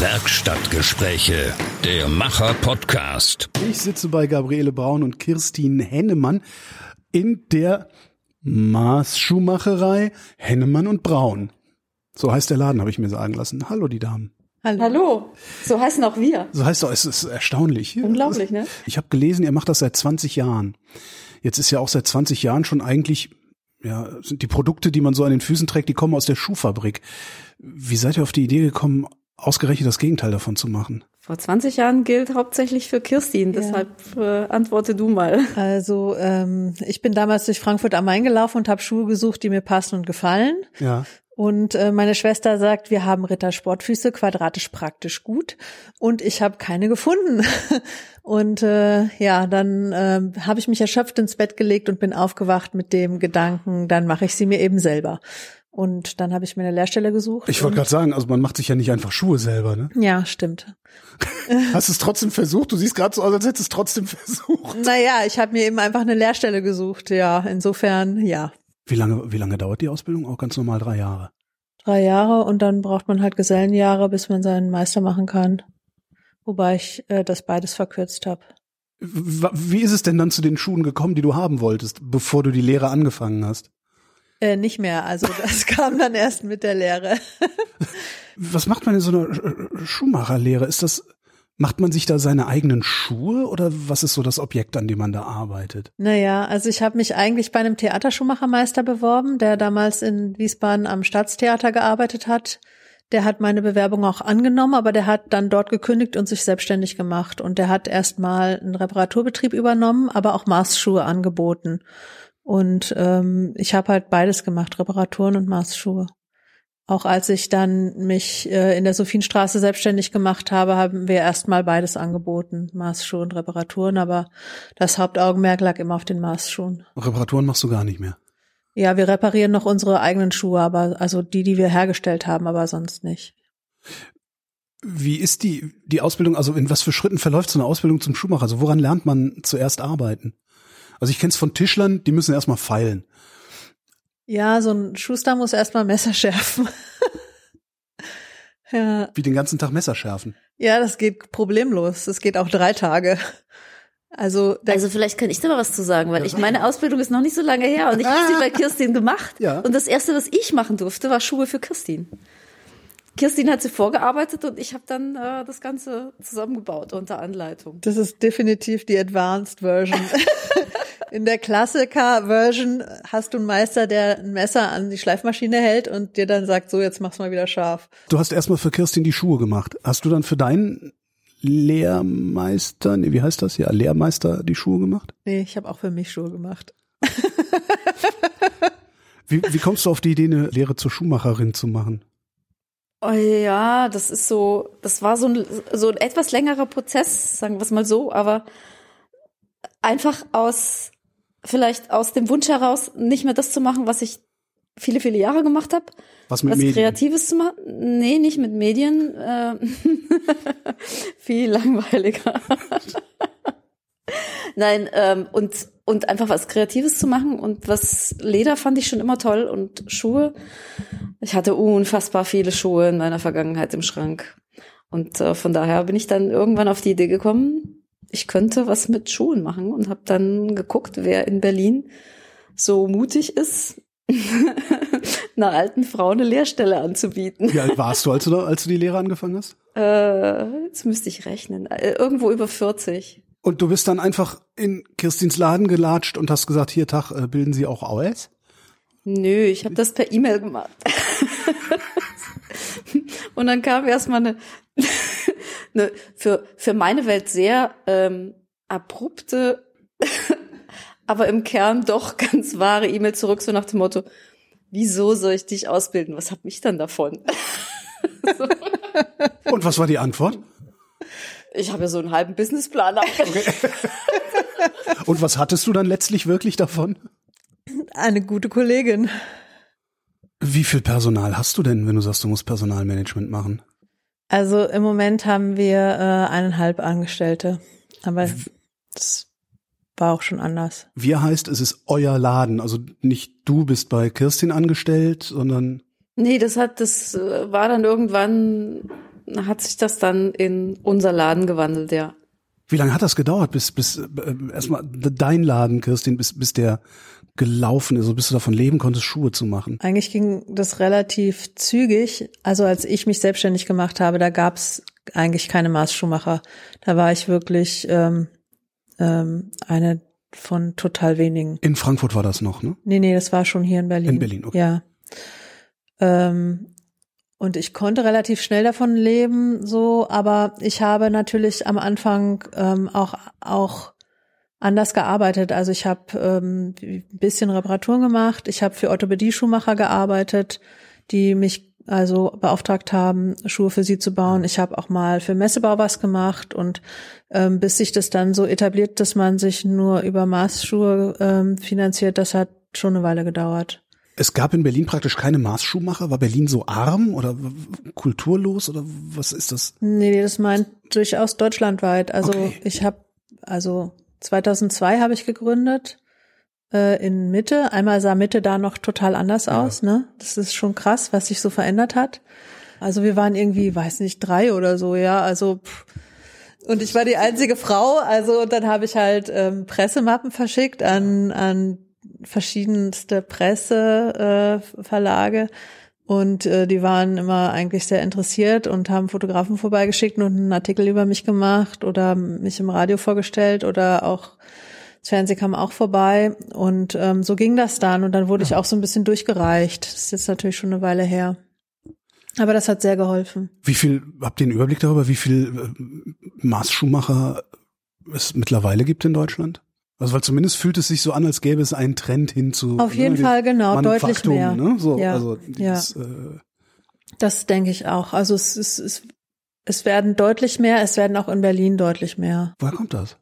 Werkstattgespräche, der Macher-Podcast. Ich sitze bei Gabriele Braun und Kirstin Hennemann in der Maßschuhmacherei Hennemann und Braun. So heißt der Laden, habe ich mir sagen lassen. Hallo, die Damen. Hallo. Hallo. So heißen auch wir. So heißt doch, es ist erstaunlich. Unglaublich, ne? Ich habe gelesen, ihr macht das seit 20 Jahren. Jetzt ist ja auch seit 20 Jahren schon eigentlich, ja, sind die Produkte, die man so an den Füßen trägt, die kommen aus der Schuhfabrik. Wie seid ihr auf die Idee gekommen, ausgerechnet das Gegenteil davon zu machen? Vor 20 Jahren gilt hauptsächlich für Kirstin, ja. deshalb äh, antworte du mal. Also ähm, ich bin damals durch Frankfurt am Main gelaufen und habe Schuhe gesucht, die mir passen und gefallen. Ja. Und äh, meine Schwester sagt, wir haben Rittersportfüße, quadratisch praktisch gut. Und ich habe keine gefunden. und äh, ja, dann äh, habe ich mich erschöpft ins Bett gelegt und bin aufgewacht mit dem Gedanken, dann mache ich sie mir eben selber. Und dann habe ich mir eine Lehrstelle gesucht. Ich wollte gerade sagen, also man macht sich ja nicht einfach Schuhe selber, ne? Ja, stimmt. Hast du es trotzdem versucht? Du siehst gerade so aus, als hättest du es trotzdem versucht. Naja, ich habe mir eben einfach eine Lehrstelle gesucht, ja. Insofern, ja. Wie lange, wie lange dauert die Ausbildung? Auch ganz normal drei Jahre. Drei Jahre und dann braucht man halt Gesellenjahre, bis man seinen Meister machen kann. Wobei ich äh, das beides verkürzt habe. Wie ist es denn dann zu den Schuhen gekommen, die du haben wolltest, bevor du die Lehre angefangen hast? Äh, nicht mehr. Also das kam dann erst mit der Lehre. Was macht man in so einer Schuhmacherlehre? Ist das Macht man sich da seine eigenen Schuhe oder was ist so das Objekt, an dem man da arbeitet? Naja, also ich habe mich eigentlich bei einem Theaterschuhmachermeister beworben, der damals in Wiesbaden am Staatstheater gearbeitet hat. Der hat meine Bewerbung auch angenommen, aber der hat dann dort gekündigt und sich selbstständig gemacht. Und der hat erstmal einen Reparaturbetrieb übernommen, aber auch Maßschuhe angeboten. Und ähm, ich habe halt beides gemacht, Reparaturen und Maßschuhe. Auch als ich dann mich äh, in der Sophienstraße selbstständig gemacht habe, haben wir erstmal beides angeboten, Maßschuhe und Reparaturen, aber das Hauptaugenmerk lag immer auf den Maßschuhen. Reparaturen machst du gar nicht mehr? Ja, wir reparieren noch unsere eigenen Schuhe, aber also die, die wir hergestellt haben, aber sonst nicht. Wie ist die, die Ausbildung, also in was für Schritten verläuft so eine Ausbildung zum Schuhmacher? Also woran lernt man zuerst arbeiten? Also ich kenne es von Tischlern, die müssen erstmal feilen. Ja, so ein Schuster muss erstmal Messer schärfen. ja. Wie den ganzen Tag Messer schärfen. Ja, das geht problemlos. Das geht auch drei Tage. Also, also vielleicht kann ich da mal was zu sagen, weil ich meine Ausbildung ist noch nicht so lange her und ich habe sie bei Kirstin gemacht. Ja. Und das erste, was ich machen durfte, war Schuhe für Kirstin. Kirstin hat sie vorgearbeitet und ich habe dann äh, das Ganze zusammengebaut unter Anleitung. Das ist definitiv die Advanced Version. In der Klassiker-Version hast du einen Meister, der ein Messer an die Schleifmaschine hält und dir dann sagt, so, jetzt mach's mal wieder scharf. Du hast erstmal für Kirstin die Schuhe gemacht. Hast du dann für deinen Lehrmeister, nee, wie heißt das? Ja, Lehrmeister die Schuhe gemacht? Nee, ich habe auch für mich Schuhe gemacht. wie, wie kommst du auf die Idee, eine Lehre zur Schuhmacherin zu machen? Oh ja, das ist so, das war so ein, so ein etwas längerer Prozess, sagen wir es mal so, aber einfach aus vielleicht aus dem Wunsch heraus, nicht mehr das zu machen, was ich viele, viele Jahre gemacht habe. Was mit was Medien? Kreatives zu machen. Nee, nicht mit Medien. Äh, viel langweiliger. Nein, ähm, und, und einfach was Kreatives zu machen und was Leder fand ich schon immer toll und Schuhe. Ich hatte unfassbar viele Schuhe in meiner Vergangenheit im Schrank. Und äh, von daher bin ich dann irgendwann auf die Idee gekommen, ich könnte was mit Schuhen machen und habe dann geguckt, wer in Berlin so mutig ist, einer alten Frau eine Lehrstelle anzubieten. Wie alt warst du, als du, als du die Lehre angefangen hast? Äh, jetzt müsste ich rechnen. Äh, irgendwo über 40. Und du bist dann einfach in Kirstins Laden gelatscht und hast gesagt, hier Tag, äh, bilden Sie auch AOS? Nö, ich habe das per E-Mail gemacht. und dann kam erstmal eine eine für, für meine Welt sehr ähm, abrupte, aber im Kern doch ganz wahre E-Mail zurück, so nach dem Motto, wieso soll ich dich ausbilden? Was hab ich dann davon? so. Und was war die Antwort? Ich habe ja so einen halben Businessplan okay. Und was hattest du dann letztlich wirklich davon? Eine gute Kollegin. Wie viel Personal hast du denn, wenn du sagst, du musst Personalmanagement machen? Also im Moment haben wir äh, eineinhalb Angestellte, aber das war auch schon anders. Wir heißt, es ist euer Laden, also nicht du bist bei Kirstin angestellt, sondern Nee, das hat das äh, war dann irgendwann hat sich das dann in unser Laden gewandelt, ja. Wie lange hat das gedauert, bis, bis äh, erstmal dein Laden, Kirstin, bis, bis der gelaufen ist, bis du davon leben konntest, Schuhe zu machen? Eigentlich ging das relativ zügig. Also als ich mich selbstständig gemacht habe, da gab's eigentlich keine Maßschuhmacher. Da war ich wirklich ähm, ähm, eine von total wenigen. In Frankfurt war das noch, ne? Nee, nee, das war schon hier in Berlin. In Berlin, okay. Ja. Ähm, und ich konnte relativ schnell davon leben, so, aber ich habe natürlich am Anfang ähm, auch auch anders gearbeitet. Also ich habe ähm, ein bisschen Reparaturen gemacht. Ich habe für Orthopädie-Schuhmacher gearbeitet, die mich also beauftragt haben, Schuhe für sie zu bauen. Ich habe auch mal für Messebau was gemacht und ähm, bis sich das dann so etabliert, dass man sich nur über Maßschuhe ähm, finanziert, das hat schon eine Weile gedauert. Es gab in Berlin praktisch keine Maßschuhmacher. War Berlin so arm oder kulturlos oder was ist das? Nee, das meint durchaus deutschlandweit. Also okay. ich habe, also 2002 habe ich gegründet äh, in Mitte. Einmal sah Mitte da noch total anders ja. aus. Ne, das ist schon krass, was sich so verändert hat. Also wir waren irgendwie, weiß nicht, drei oder so. Ja, also pff. und ich war die einzige Frau. Also und dann habe ich halt ähm, Pressemappen verschickt an an verschiedenste Presseverlage. Äh, und äh, die waren immer eigentlich sehr interessiert und haben Fotografen vorbeigeschickt und einen Artikel über mich gemacht oder mich im Radio vorgestellt oder auch das Fernsehen kam auch vorbei. Und ähm, so ging das dann. Und dann wurde ich auch so ein bisschen durchgereicht. Das ist jetzt natürlich schon eine Weile her. Aber das hat sehr geholfen. Wie viel, habt ihr einen Überblick darüber, wie viel äh, Maßschuhmacher es mittlerweile gibt in Deutschland? Also weil zumindest fühlt es sich so an, als gäbe es einen Trend hin zu. Auf jeden ne, Fall, genau, deutlich mehr. Ne? So, ja, also dieses, ja. Äh, das denke ich auch. Also es, es, es, es werden deutlich mehr, es werden auch in Berlin deutlich mehr. Woher kommt das?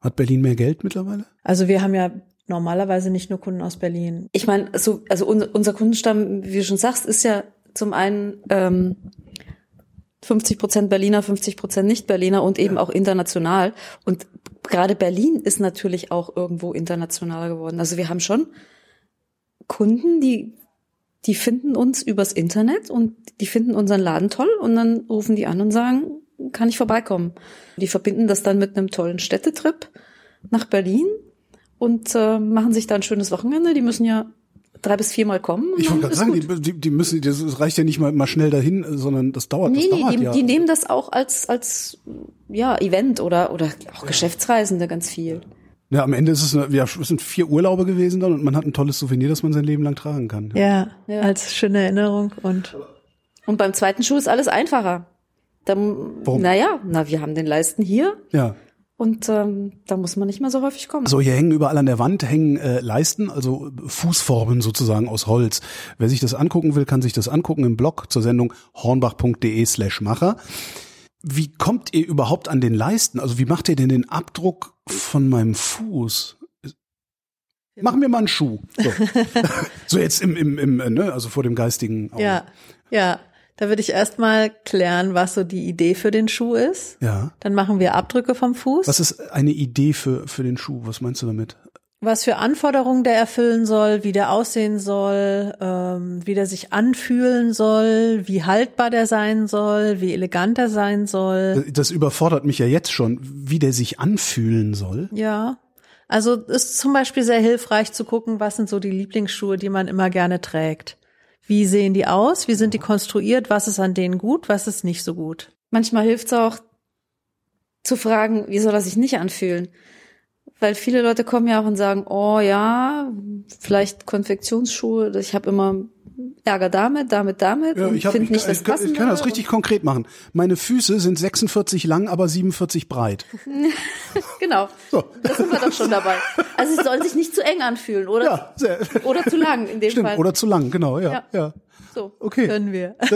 Hat Berlin mehr Geld mittlerweile? Also wir haben ja normalerweise nicht nur Kunden aus Berlin. Ich meine, so, also unser Kundenstamm, wie du schon sagst, ist ja zum einen ähm, 50 Prozent Berliner, 50 Prozent Nicht-Berliner und eben ja. auch international. Und gerade Berlin ist natürlich auch irgendwo internationaler geworden. Also wir haben schon Kunden, die, die finden uns übers Internet und die finden unseren Laden toll und dann rufen die an und sagen, kann ich vorbeikommen. Die verbinden das dann mit einem tollen Städtetrip nach Berlin und äh, machen sich da ein schönes Wochenende. Die müssen ja drei bis viermal kommen. Ich wollte gerade sagen, die, die, müssen, das reicht ja nicht mal, mal schnell dahin, sondern das dauert. Nee, das nee, dauert die, ja. die nehmen das auch als als ja Event oder oder auch ja. Geschäftsreisende ganz viel. Ja, am Ende ist es, eine, ja, es sind vier Urlaube gewesen dann und man hat ein tolles Souvenir, das man sein Leben lang tragen kann. Ja, ja, als schöne Erinnerung und und beim zweiten Schuh ist alles einfacher. Dann, Warum? Naja, na, wir haben den Leisten hier. Ja. Und ähm, da muss man nicht mehr so häufig kommen. So, hier hängen überall an der Wand hängen äh, Leisten, also Fußformen sozusagen aus Holz. Wer sich das angucken will, kann sich das angucken im Blog zur Sendung hornbach.de slash Macher. Wie kommt ihr überhaupt an den Leisten? Also wie macht ihr denn den Abdruck von meinem Fuß? Machen wir mal einen Schuh. So, so jetzt im, im, im, ne, also vor dem geistigen Auge. Ja, ja. Da würde ich erstmal klären, was so die Idee für den Schuh ist. Ja. Dann machen wir Abdrücke vom Fuß. Was ist eine Idee für, für den Schuh? Was meinst du damit? Was für Anforderungen der erfüllen soll, wie der aussehen soll, ähm, wie der sich anfühlen soll, wie haltbar der sein soll, wie elegant er sein soll. Das überfordert mich ja jetzt schon, wie der sich anfühlen soll. Ja. Also ist zum Beispiel sehr hilfreich zu gucken, was sind so die Lieblingsschuhe, die man immer gerne trägt. Wie sehen die aus? Wie sind die konstruiert? Was ist an denen gut? Was ist nicht so gut? Manchmal hilft es auch zu fragen, wie soll er sich nicht anfühlen? Weil viele Leute kommen ja auch und sagen, oh ja, vielleicht Konfektionsschuhe, ich habe immer Ärger damit, damit, damit ja, und finde nicht das ich, ich, ich kann das richtig konkret machen. Meine Füße sind 46 lang, aber 47 breit. genau. So. Das sind wir doch schon dabei. Also es soll sich nicht zu eng anfühlen, oder? Ja, sehr. Oder zu lang in dem Stimmt, Fall. Oder zu lang, genau, ja. Ja. ja. So. Okay. Können wir.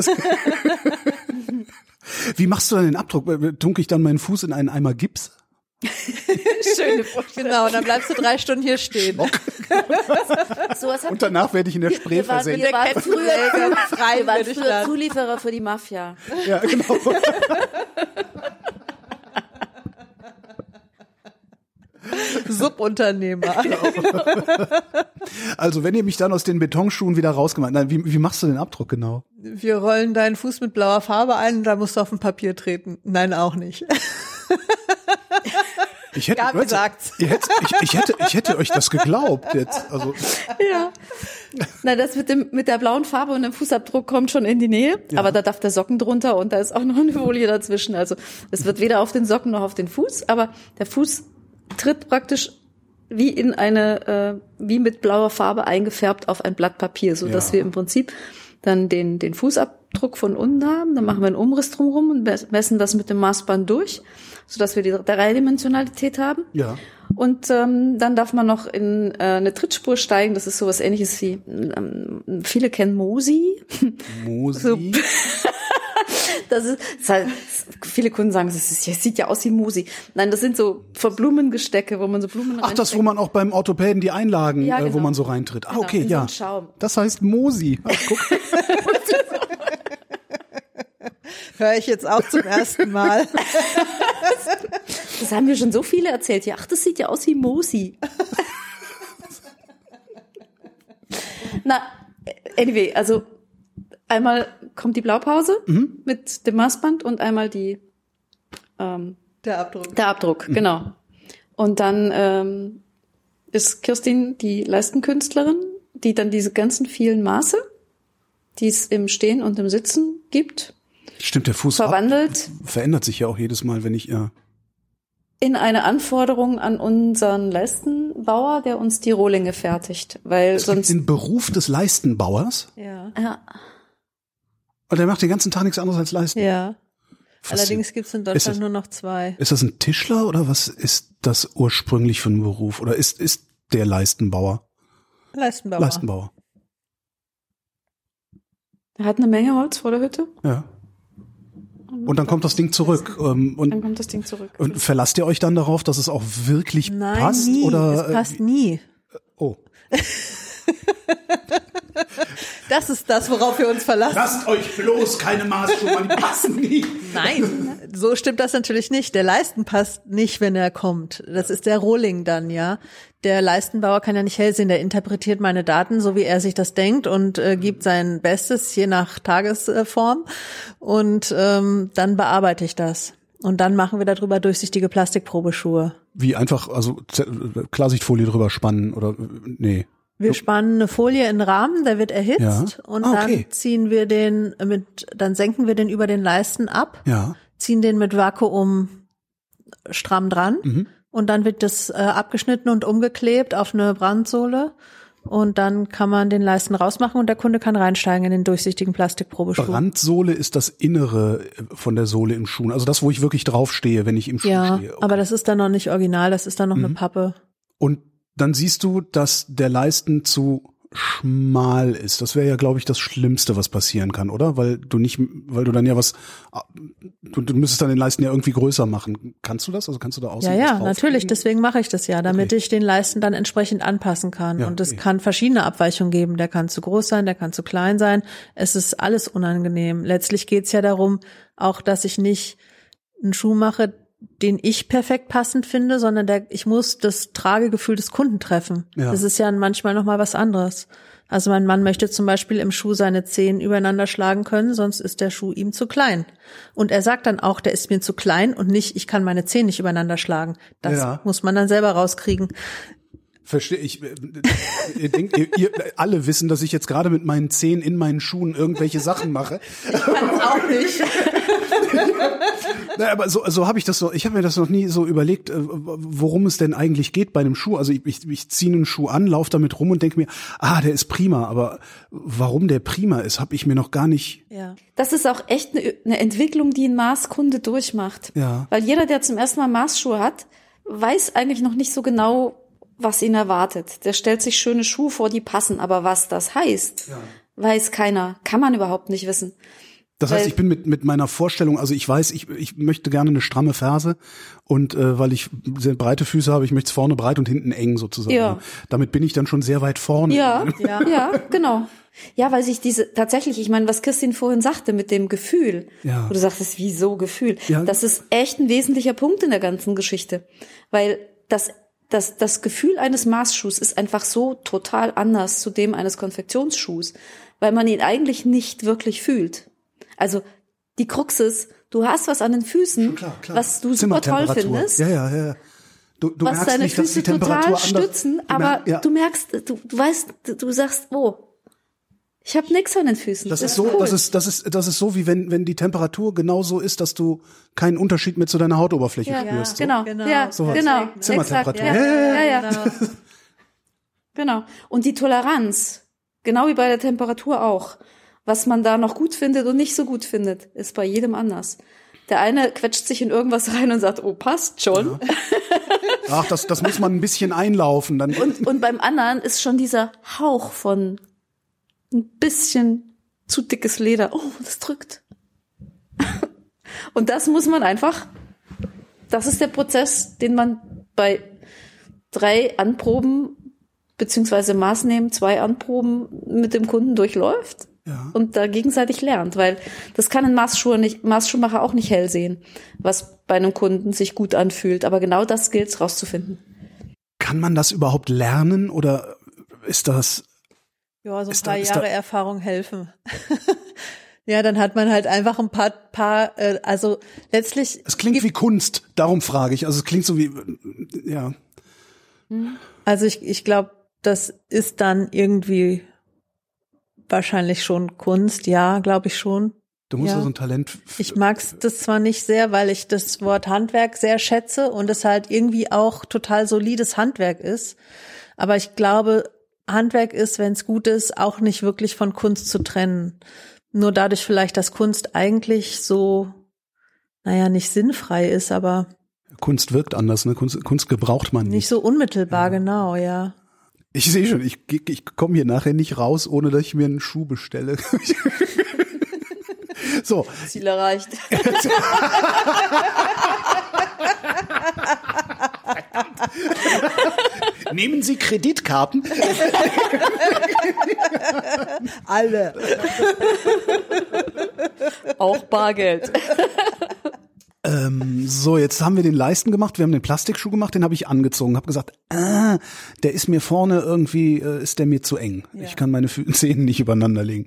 Wie machst du dann den Abdruck? Tunke ich dann meinen Fuß in einen Eimer Gips? Schöne Vorstellung. Genau, und dann bleibst du drei Stunden hier stehen. so, was und danach werde ich in der Spree wir waren, versenkt. Wir waren früher, wir waren ich früher dann. Zulieferer für die Mafia. Ja, genau. Subunternehmer. Also wenn ihr mich dann aus den Betonschuhen wieder rausgemacht, nein, wie, wie machst du den Abdruck genau? Wir rollen deinen Fuß mit blauer Farbe ein und da musst du auf ein Papier treten. Nein, auch nicht. Ich hätte, Gabi sagt's. Ihr hättet, ich, ich hätte, ich hätte euch das geglaubt jetzt. Also Ja. Na, das mit dem, mit der blauen Farbe und dem Fußabdruck kommt schon in die Nähe. Aber da darf der Socken drunter und da ist auch noch eine Folie dazwischen. Also, es wird weder auf den Socken noch auf den Fuß, aber der Fuß tritt praktisch wie in eine, äh, wie mit blauer Farbe eingefärbt auf ein Blatt Papier, so dass Ja. wir im Prinzip dann den, den Fußabdruck von unten haben. Dann machen wir einen Umriss drumherum und mes- messen das mit dem Maßband durch, sodass wir die Dreidimensionalität haben. ja. Und ähm, dann darf man noch in äh, eine Trittspur steigen. Das ist sowas ähnliches wie, ähm, viele kennen Mosi. Mosi. Das ist, das ist halt, viele Kunden sagen, das, ist, das sieht ja aus wie Mosi. Nein, das sind so Verblumengestecke, wo man so Blumen Ach, das, wo man auch beim Orthopäden die Einlagen, Ja, äh, wo genau. man so reintritt. Ah, Genau, okay, so ja. Schaum. Das heißt Mosi. Ach, guck. Höre ich jetzt auch zum ersten Mal. Das haben wir schon so viele erzählt. Ja, ach, das sieht ja aus wie Mosi. Na, anyway, also einmal kommt die Blaupause Mhm. mit dem Maßband und einmal die ähm, Der Abdruck. Der Abdruck, genau. Und dann ähm, ist Kirstin die Leistenkünstlerin, die dann diese ganzen vielen Maße, die es im Stehen und im Sitzen gibt, Stimmt, der Fuß verwandelt verändert sich ja auch jedes Mal, wenn ich ja. in eine Anforderung an unseren Leistenbauer, der uns die Rohlinge fertigt. Weil Es gibt sonst. den Beruf des Leistenbauers Ja. Ja, und der macht den ganzen Tag nichts anderes als Leisten. Ja. Faszinierend. Allerdings gibt's in Ist Deutschland es- nur noch zwei. Ist das ein Tischler oder was ist das ursprünglich für ein Beruf? Oder ist, ist der Leistenbauer? Leistenbauer. Leistenbauer. er hat eine Menge Holz vor der Hütte. Ja. Und dann kommt das Ding zurück. Ähm, Dann und, kommt das Ding zurück. und verlasst ihr euch dann darauf, dass es auch wirklich Nein, passt? nie. Oder, es passt nie. Äh, oh. Das ist das, worauf wir uns verlassen. Lasst euch bloß keine Maßschuhe die passen nie. Nein, so stimmt das natürlich nicht. Der Leisten passt nicht, wenn er kommt. Das ist der Rohling dann, ja. Der Leistenbauer kann ja nicht hell sehen, der interpretiert meine Daten, so wie er sich das denkt und äh, gibt sein Bestes, je nach Tagesform. Und ähm, dann bearbeite ich das. Und dann machen wir darüber durchsichtige Plastikprobeschuhe. Wie einfach, also Klarsichtfolie drüber spannen oder nee. Wir spannen eine Folie in den Rahmen, der wird erhitzt Ja. und Ah, okay. dann ziehen wir den mit, dann senken wir den über den Leisten ab. Ja. ziehen den mit Vakuum stramm dran Mhm. und dann wird das äh, abgeschnitten und umgeklebt auf eine Brandsohle und dann kann man den Leisten rausmachen und der Kunde kann reinsteigen in den durchsichtigen Plastikprobeschuh. Brandsohle ist das Innere von der Sohle im Schuh. Also das, wo ich wirklich draufstehe, wenn ich im Schuh Ja, stehe. aber das ist dann noch nicht original, das ist dann noch Mhm. eine Pappe. Und dann siehst du, dass der Leisten zu schmal ist. Das wäre ja, glaube ich, das Schlimmste, was passieren kann, oder? Weil du nicht, weil du dann ja was, du, du müsstest dann den Leisten ja irgendwie größer machen. Kannst du das? Also kannst du da Ja, außen ja, drauflegen? natürlich, deswegen mache ich das ja, damit Okay. ich den Leisten dann entsprechend anpassen kann. Ja, und es okay. kann verschiedene Abweichungen geben. Der kann zu groß sein, der kann zu klein sein. Es ist alles unangenehm. Letztlich geht's ja darum, auch dass ich nicht einen Schuh mache, den ich perfekt passend finde, sondern der, ich muss das Tragegefühl des Kunden treffen. Ja. Das ist ja manchmal noch mal was anderes. Also mein Mann möchte zum Beispiel im Schuh seine Zehen übereinander schlagen können, sonst ist der Schuh ihm zu klein. Und er sagt dann auch, der ist mir zu klein und nicht, ich kann meine Zehen nicht übereinander schlagen. Das Ja. muss man dann selber rauskriegen. Verstehe ich. äh, Ihr, denkt, ihr, ihr alle wissen, dass ich jetzt gerade mit meinen Zehen in meinen Schuhen irgendwelche Sachen mache. Auch nicht. Na, aber so, so habe ich das so, ich habe mir das noch nie so überlegt, äh, worum es denn eigentlich geht bei einem Schuh. Also ich, ich, ich ziehe einen Schuh an, laufe damit rum und denke mir, ah, der ist prima, aber warum der prima ist, habe ich mir noch gar nicht. Ja. Das ist auch echt eine, eine Entwicklung, die ein Maßkunde durchmacht. Ja. Weil jeder, der zum ersten Mal Maßschuhe hat, weiß eigentlich noch nicht so genau, was ihn erwartet. Der stellt sich schöne Schuhe vor, die passen, aber was das heißt, weiß keiner, kann man überhaupt nicht wissen. Das heißt, ich bin mit, mit meiner Vorstellung, also ich weiß, ich, ich möchte gerne eine stramme Ferse und äh, weil ich sehr breite Füße habe, ich möchte es vorne breit und hinten eng sozusagen. Ja. Damit bin ich dann schon sehr weit vorne. Ja, Ja. ja, genau. Ja, weil sich diese tatsächlich, ich meine, was Christine vorhin sagte mit dem Gefühl, Ja. wo du sagtest, wieso Gefühl? Ja. Das ist echt ein wesentlicher Punkt in der ganzen Geschichte, weil das das, das Gefühl eines Maßschuhs ist einfach so total anders zu dem eines Konfektionsschuhs, weil man ihn eigentlich nicht wirklich fühlt. Also die Krux ist, du hast was an den Füßen, Klar, klar. was du super toll findest, Ja, ja, ja. Du, du was merkst deine nicht, Füße total stützen, aber ja. du merkst, du, du weißt, du, du sagst, oh, ich habe nix an den Füßen. Das ist so, cool. das ist, das ist, das ist so, wie wenn, wenn die Temperatur genauso ist, dass du keinen Unterschied mehr zu deiner Hautoberfläche ja, spürst. So. genau, Genau. ja, Sowas. genau, Zimmertemperatur. exakt, ja, Ja, ja, ja, genau. Und die Toleranz, genau wie bei der Temperatur auch, was man da noch gut findet und nicht so gut findet, ist bei jedem anders. Der eine quetscht sich in irgendwas rein und sagt, oh, passt schon. Ach, das, das muss man ein bisschen einlaufen. Dann, Und, und beim anderen ist schon dieser Hauch von ein bisschen zu dickes Leder. Oh, das drückt. Und das muss man einfach, das ist der Prozess, den man bei drei Anproben beziehungsweise Maßnehmen, zwei Anproben mit dem Kunden durchläuft ja. und da gegenseitig lernt, weil das kann ein Maßschuh nicht, Maßschuhmacher auch nicht hell sehen, was bei einem Kunden sich gut anfühlt. Aber genau das gilt es rauszufinden. Kann man das überhaupt lernen oder ist das, Ja, so ein da- paar ist Jahre da- Erfahrung helfen. ja, dann hat man halt einfach ein paar, paar äh, also letztlich, es klingt wie Kunst, darum frage ich. Also es klingt so wie, ja. also ich, ich glaube, das ist dann irgendwie wahrscheinlich schon Kunst, ja, glaube ich schon. Du musst Ja. so ein Talent. Ich mag's das zwar nicht sehr, weil ich das Wort Handwerk sehr schätze und es halt irgendwie auch total solides Handwerk ist. Aber ich glaube, Handwerk ist, wenn es gut ist, auch nicht wirklich von Kunst zu trennen. Nur dadurch vielleicht, dass Kunst eigentlich so, naja, nicht sinnfrei ist, aber Kunst wirkt anders, ne? Kunst, Kunst gebraucht man nicht nicht. so unmittelbar, genau, ja. Ich sehe schon, ich, ich komme hier nachher nicht raus, ohne dass ich mir einen Schuh bestelle. so, Ziel erreicht. nehmen Sie Kreditkarten. Alle. Auch Bargeld. Ähm, so, jetzt haben wir den Leisten gemacht, wir haben den Plastikschuh gemacht, den habe ich angezogen, habe gesagt, ah, der ist mir vorne irgendwie, äh, ist der mir zu eng. Ich kann meine Zehen nicht übereinander legen.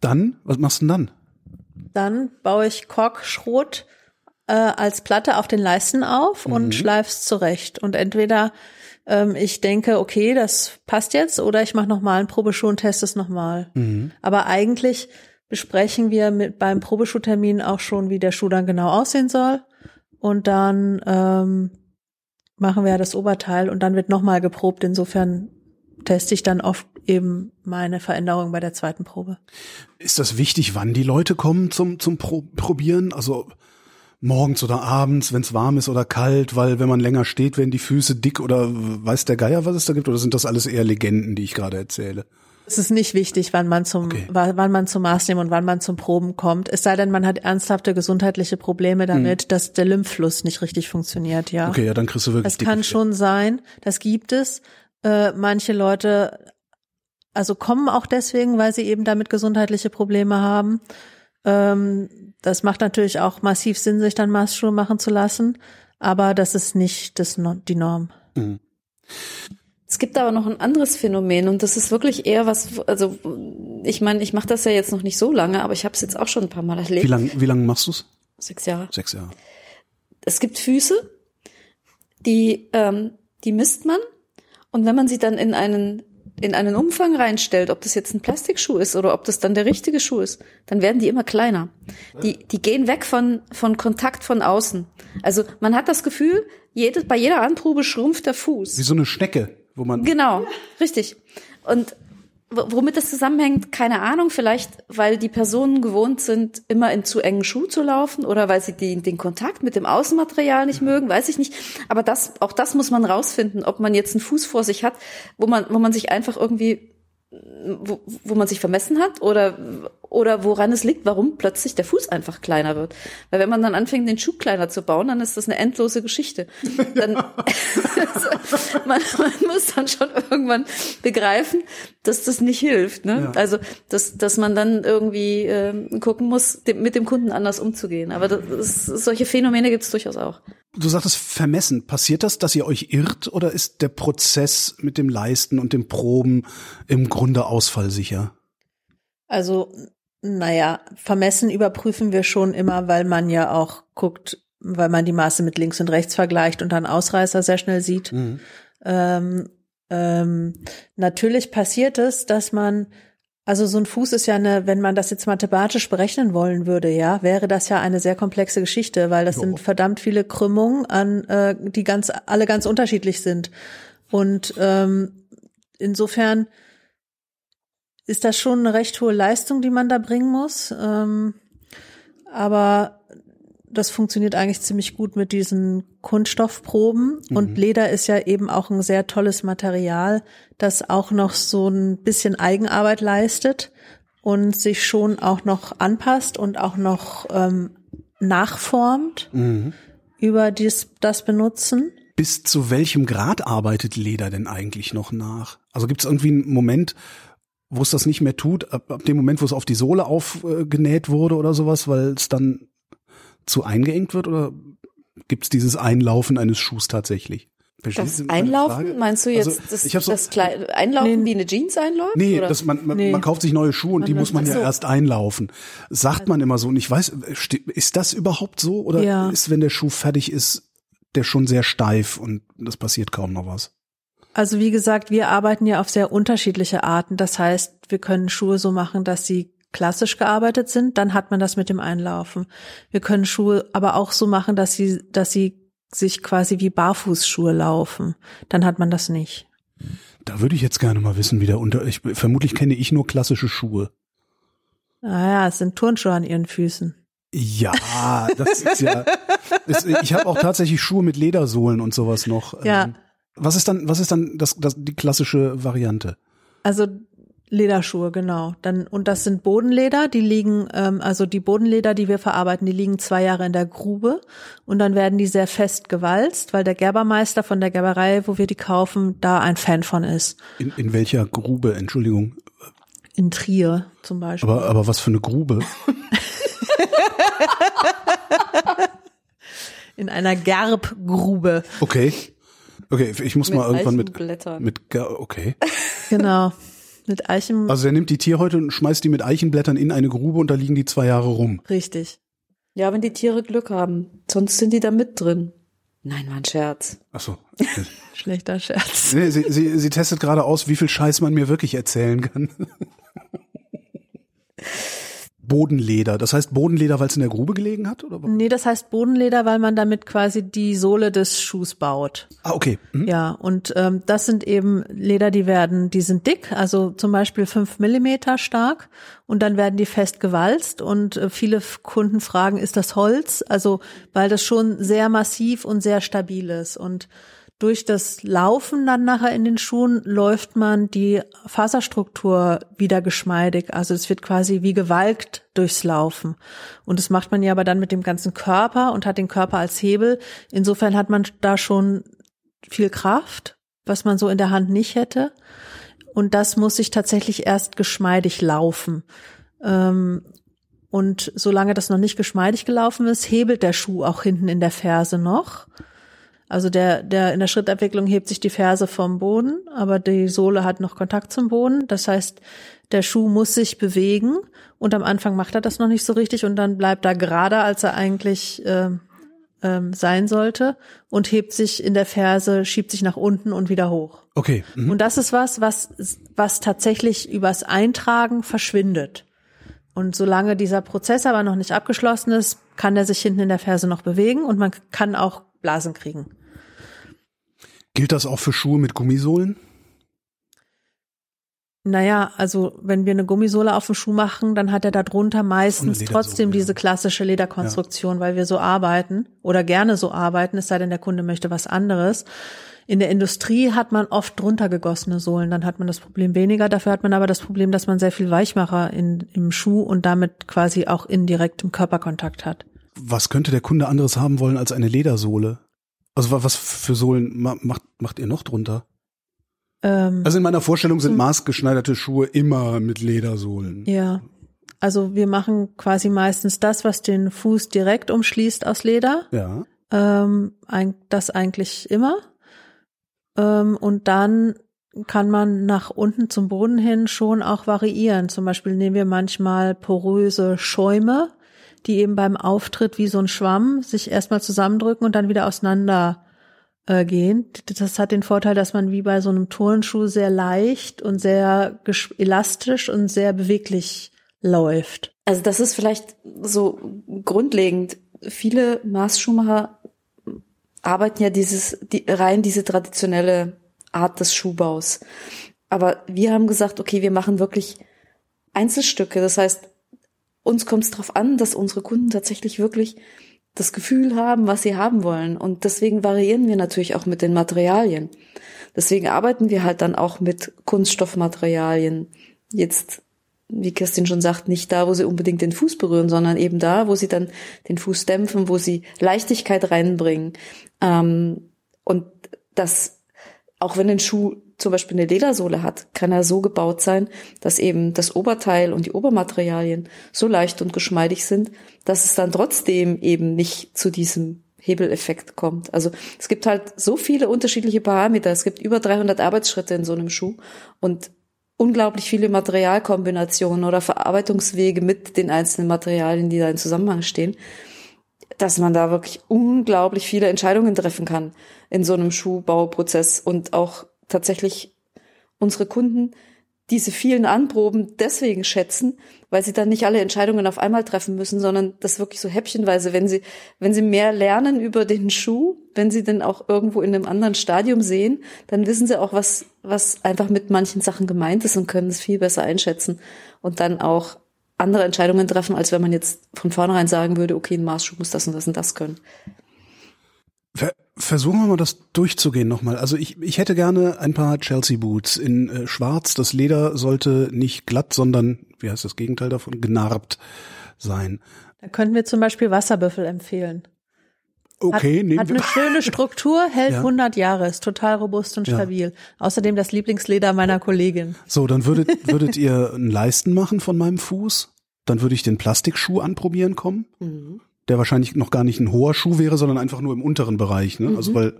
Dann, was machst du denn dann? Dann baue ich Korkschrot äh, als Platte auf den Leisten auf und schleif's zurecht. Und entweder ähm, ich denke, okay, das passt jetzt, oder ich mache nochmal einen Probeschuh und teste es nochmal. Aber eigentlich besprechen wir mit beim Probeschuhtermin auch schon, wie der Schuh dann genau aussehen soll. Und dann ähm, machen wir das Oberteil und dann wird nochmal geprobt. Insofern teste ich dann oft eben meine Veränderung bei der zweiten Probe. Ist das wichtig, wann die Leute kommen zum, zum Pro Probieren? Also morgens oder abends, wenn es warm ist oder kalt, weil wenn man länger steht, werden die Füße dick oder weiß der Geier, was es da gibt? Oder sind das alles eher Legenden, die ich gerade erzähle? Es ist nicht wichtig, wann man zum, Okay. wa- wann man zum Maßnehmen und wann man zum Proben kommt. Es sei denn, man hat ernsthafte gesundheitliche Probleme damit, dass der Lymphfluss nicht richtig funktioniert, ja. Hm. Okay, ja, dann kriegst du wirklich Das kann schon sein, das gibt es. Äh, manche Leute, also kommen auch deswegen, weil sie eben damit gesundheitliche Probleme haben. Ähm, das macht natürlich auch massiv Sinn, sich dann Maßschuhe machen zu lassen, aber das ist nicht das, die Norm. Es gibt aber noch ein anderes Phänomen und das ist wirklich eher was, also ich meine, ich mache das ja jetzt noch nicht so lange, aber ich habe es jetzt auch schon ein paar Mal erlebt. Wie lang, wie lang machst du's? Sechs Jahre. Sechs Jahre. Es gibt Füße, die, ähm, die misst man und wenn man sie dann in einen in einen Umfang reinstellt, ob das jetzt ein Plastikschuh ist oder ob das dann der richtige Schuh ist, dann werden die immer kleiner. Die, die gehen weg von, von Kontakt von außen. Also man hat das Gefühl, jede, bei jeder Anprobe schrumpft der Fuß. Wie so eine Schnecke, wo man. Genau, richtig. Und womit das zusammenhängt, keine Ahnung. Vielleicht, weil die Personen gewohnt sind, immer in zu engen Schuh zu laufen oder weil sie die, den Kontakt mit dem Außenmaterial nicht mögen, weiß ich nicht. Aber das, auch das muss man rausfinden, ob man jetzt einen Fuß vor sich hat, wo man, wo man sich einfach irgendwie, wo, wo man sich vermessen hat oder, oder woran es liegt, warum plötzlich der Fuß einfach kleiner wird. Weil wenn man dann anfängt, den Schuh kleiner zu bauen, dann ist das eine endlose Geschichte. Dann, man, man muss dann schon irgendwann begreifen, dass das nicht hilft. Ne? Ja. Also, dass, dass man dann irgendwie äh, gucken muss, dem, mit dem Kunden anders umzugehen. Aber das, ist, solche Phänomene gibt es durchaus auch. Du sagtest vermessen. Passiert das, dass ihr euch irrt oder ist der Prozess mit dem Leisten und dem Proben im Grunde ausfallsicher? Also, naja, vermessen überprüfen wir schon immer, weil man ja auch guckt, weil man die Maße mit links und rechts vergleicht und dann Ausreißer sehr schnell sieht. Mhm. Ähm, ähm, natürlich passiert es, dass man, also so ein Fuß ist ja eine, wenn man das jetzt mathematisch berechnen wollen würde, ja, wäre das ja eine sehr komplexe Geschichte, weil das Jo. sind verdammt viele Krümmungen an, äh, die ganz, alle ganz unterschiedlich sind. Und ähm, insofern ist das schon eine recht hohe Leistung, die man da bringen muss. Ähm, aber das funktioniert eigentlich ziemlich gut mit diesen Kunststoffproben. Und Leder ist ja eben auch ein sehr tolles Material, das auch noch so ein bisschen Eigenarbeit leistet und sich schon auch noch anpasst und auch noch ähm, nachformt über dies, das Benutzen. Bis zu welchem Grad arbeitet Leder denn eigentlich noch nach? Also gibt es irgendwie einen Moment, wo es das nicht mehr tut, ab, ab dem Moment, wo es auf die Sohle aufgenäht wurde oder sowas, weil es dann zu eingeengt wird oder gibt es dieses Einlaufen eines Schuhs tatsächlich? Verstehst Das Einlaufen, Frage? meinst du jetzt Also, das, ich so- das Einlaufen Nee. wie eine Jeans einläuft? Nee, oder? das, man, man, Nee. man kauft sich neue Schuhe und die muss man ja so. erst einlaufen. Sagt man immer so. Und ich weiß, ist das überhaupt so? Oder Ja. ist, wenn der Schuh fertig ist, der schon sehr steif und das passiert kaum noch was? Also wie gesagt, wir arbeiten ja auf sehr unterschiedliche Arten. Das heißt, wir können Schuhe so machen, dass sie klassisch gearbeitet sind, dann hat man das mit dem Einlaufen. Wir können Schuhe aber auch so machen, dass sie, dass sie sich quasi wie Barfußschuhe laufen. Dann hat man das nicht. Da würde ich jetzt gerne mal wissen, wie der unter. Ich, vermutlich kenne ich nur klassische Schuhe. Naja, Ah es sind Turnschuhe an ihren Füßen. Ja, das ist ja. Ist, ich habe auch tatsächlich Schuhe mit Ledersohlen und sowas noch. Ja. Ähm, Was ist dann, was ist dann das, das, die klassische Variante? Also Lederschuhe, genau. Dann und das sind Bodenleder, die liegen, ähm, also die Bodenleder, die wir verarbeiten, die liegen zwei Jahre in der Grube und dann werden die sehr fest gewalzt, weil der Gerbermeister von der Gerberei, wo wir die kaufen, da ein Fan von ist. In, in welcher Grube? Entschuldigung. In Trier zum Beispiel. Aber, aber was für eine Grube? in einer Gerbgrube. Okay. Okay, ich muss Mit mal irgendwann mit, Eichenblättern. mit, okay. Genau. Mit Eichen. Also er nimmt die Tierhäute und schmeißt die mit Eichenblättern in eine Grube und da liegen die zwei Jahre rum. Richtig. Ja, wenn die Tiere Glück haben. Sonst sind die da mit drin. Nein, war ein Scherz. Ach so. Schlechter Scherz. Nee, sie, sie, sie testet gerade aus, wie viel Scheiß man mir wirklich erzählen kann. Bodenleder. Das heißt Bodenleder, weil es in der Grube gelegen hat? Oder? Nee, das heißt Bodenleder, weil man damit quasi die Sohle des Schuhs baut. Ah, okay. Mhm. Ja, und ähm, das sind eben Leder, die werden, die sind dick, also zum Beispiel fünf Millimeter stark und dann werden die fest gewalzt und äh, viele Kunden fragen, ist das Holz? Also weil das schon sehr massiv und sehr stabil ist und durch das Laufen dann nachher in den Schuhen läuft man die Faserstruktur wieder geschmeidig. Also es wird quasi wie gewalkt durchs Laufen. Und das macht man ja aber dann mit dem ganzen Körper und hat den Körper als Hebel. Insofern hat man da schon viel Kraft, was man so in der Hand nicht hätte. Und das muss sich tatsächlich erst geschmeidig laufen. Ähm, und solange das noch nicht geschmeidig gelaufen ist, hebelt der Schuh auch hinten in der Ferse noch. Also der, der in der Schrittentwicklung hebt sich die Ferse vom Boden, aber die Sohle hat noch Kontakt zum Boden. Das heißt, der Schuh muss sich bewegen und am Anfang macht er das noch nicht so richtig und dann bleibt er gerader, als er eigentlich ähm, ähm, sein sollte und hebt sich in der Ferse, schiebt sich nach unten und wieder hoch. Okay. Mhm. Und das ist was, was, was tatsächlich übers Eintragen verschwindet. Und solange dieser Prozess aber noch nicht abgeschlossen ist, kann er sich hinten in der Ferse noch bewegen und man kann auch Blasen kriegen. Gilt das auch für Schuhe mit Gummisohlen? Naja, also wenn wir eine Gummisohle auf dem Schuh machen, dann hat er darunter meistens trotzdem ja. diese klassische Lederkonstruktion, weil wir so arbeiten oder gerne so arbeiten, es sei denn, der Kunde möchte was anderes. In der Industrie hat man oft drunter gegossene Sohlen, dann hat man das Problem weniger. Dafür hat man aber das Problem, dass man sehr viel Weichmacher in, im Schuh und damit quasi auch indirekt im Körperkontakt hat. Was könnte der Kunde anderes haben wollen als eine Ledersohle? Also wa- was für Sohlen ma- macht, macht ihr noch drunter? Ähm, Also in meiner Vorstellung sind maßgeschneiderte Schuhe immer mit Ledersohlen. Ja. Also wir machen quasi meistens das, was den Fuß direkt umschließt aus Leder. Ja. Ähm, ein, das eigentlich immer. Ähm, und dann kann man nach unten zum Boden hin schon auch variieren. Zum Beispiel nehmen wir manchmal poröse Schäume, die eben beim Auftritt wie so ein Schwamm sich erstmal zusammendrücken und dann wieder auseinander äh, gehen. Das hat den Vorteil, dass man wie bei so einem Turnschuh sehr leicht und sehr elastisch und sehr beweglich läuft. Also das ist vielleicht so grundlegend. Viele Maßschuhmacher arbeiten ja dieses, die, rein diese traditionelle Art des Schuhbaus. Aber wir haben gesagt, okay, wir machen wirklich Einzelstücke. Das heißt, uns kommt es darauf an, dass unsere Kunden tatsächlich wirklich das Gefühl haben, was sie haben wollen. Und deswegen variieren wir natürlich auch mit den Materialien. Deswegen arbeiten wir halt dann auch mit Kunststoffmaterialien. Jetzt, wie Kirstin schon sagt, nicht da, wo sie unbedingt den Fuß berühren, sondern eben da, wo sie dann den Fuß dämpfen, wo sie Leichtigkeit reinbringen. Ähm, und das, auch wenn ein Schuh zum Beispiel eine Ledersohle hat, kann er so gebaut sein, dass eben das Oberteil und die Obermaterialien so leicht und geschmeidig sind, dass es dann trotzdem eben nicht zu diesem Hebeleffekt kommt. Also es gibt halt so viele unterschiedliche Parameter. Es gibt über 300 Arbeitsschritte in so einem Schuh und unglaublich viele Materialkombinationen oder Verarbeitungswege mit den einzelnen Materialien, die da in Zusammenhang stehen, dass man da wirklich unglaublich viele Entscheidungen treffen kann in so einem Schuhbauprozess und auch tatsächlich unsere Kunden diese vielen Anproben deswegen schätzen, weil sie dann nicht alle Entscheidungen auf einmal treffen müssen, sondern das wirklich so häppchenweise, wenn sie, wenn sie mehr lernen über den Schuh, wenn sie den auch irgendwo in einem anderen Stadium sehen, dann wissen sie auch, was, was einfach mit manchen Sachen gemeint ist und können es viel besser einschätzen und dann auch andere Entscheidungen treffen, als wenn man jetzt von vornherein sagen würde, okay, ein Maßschuh muss das und das und das können. Ver versuchen wir mal das durchzugehen nochmal. Also ich, ich hätte gerne ein paar Chelsea Boots in äh, schwarz. Das Leder sollte nicht glatt, sondern, wie heißt das Gegenteil davon, genarbt sein. Da könnten wir zum Beispiel Wasserbüffel empfehlen. Okay, hat, nehmen hat wir. eine schöne Struktur, hält Ja. 100 Jahre, ist total robust und Ja. stabil. Außerdem das Lieblingsleder meiner Kollegin. So, dann würdet, würdet ihr einen Leisten machen von meinem Fuß. Dann würde ich den Plastikschuh anprobieren kommen. Der wahrscheinlich noch gar nicht ein hoher Schuh wäre, sondern einfach nur im unteren Bereich. Ne? Also weil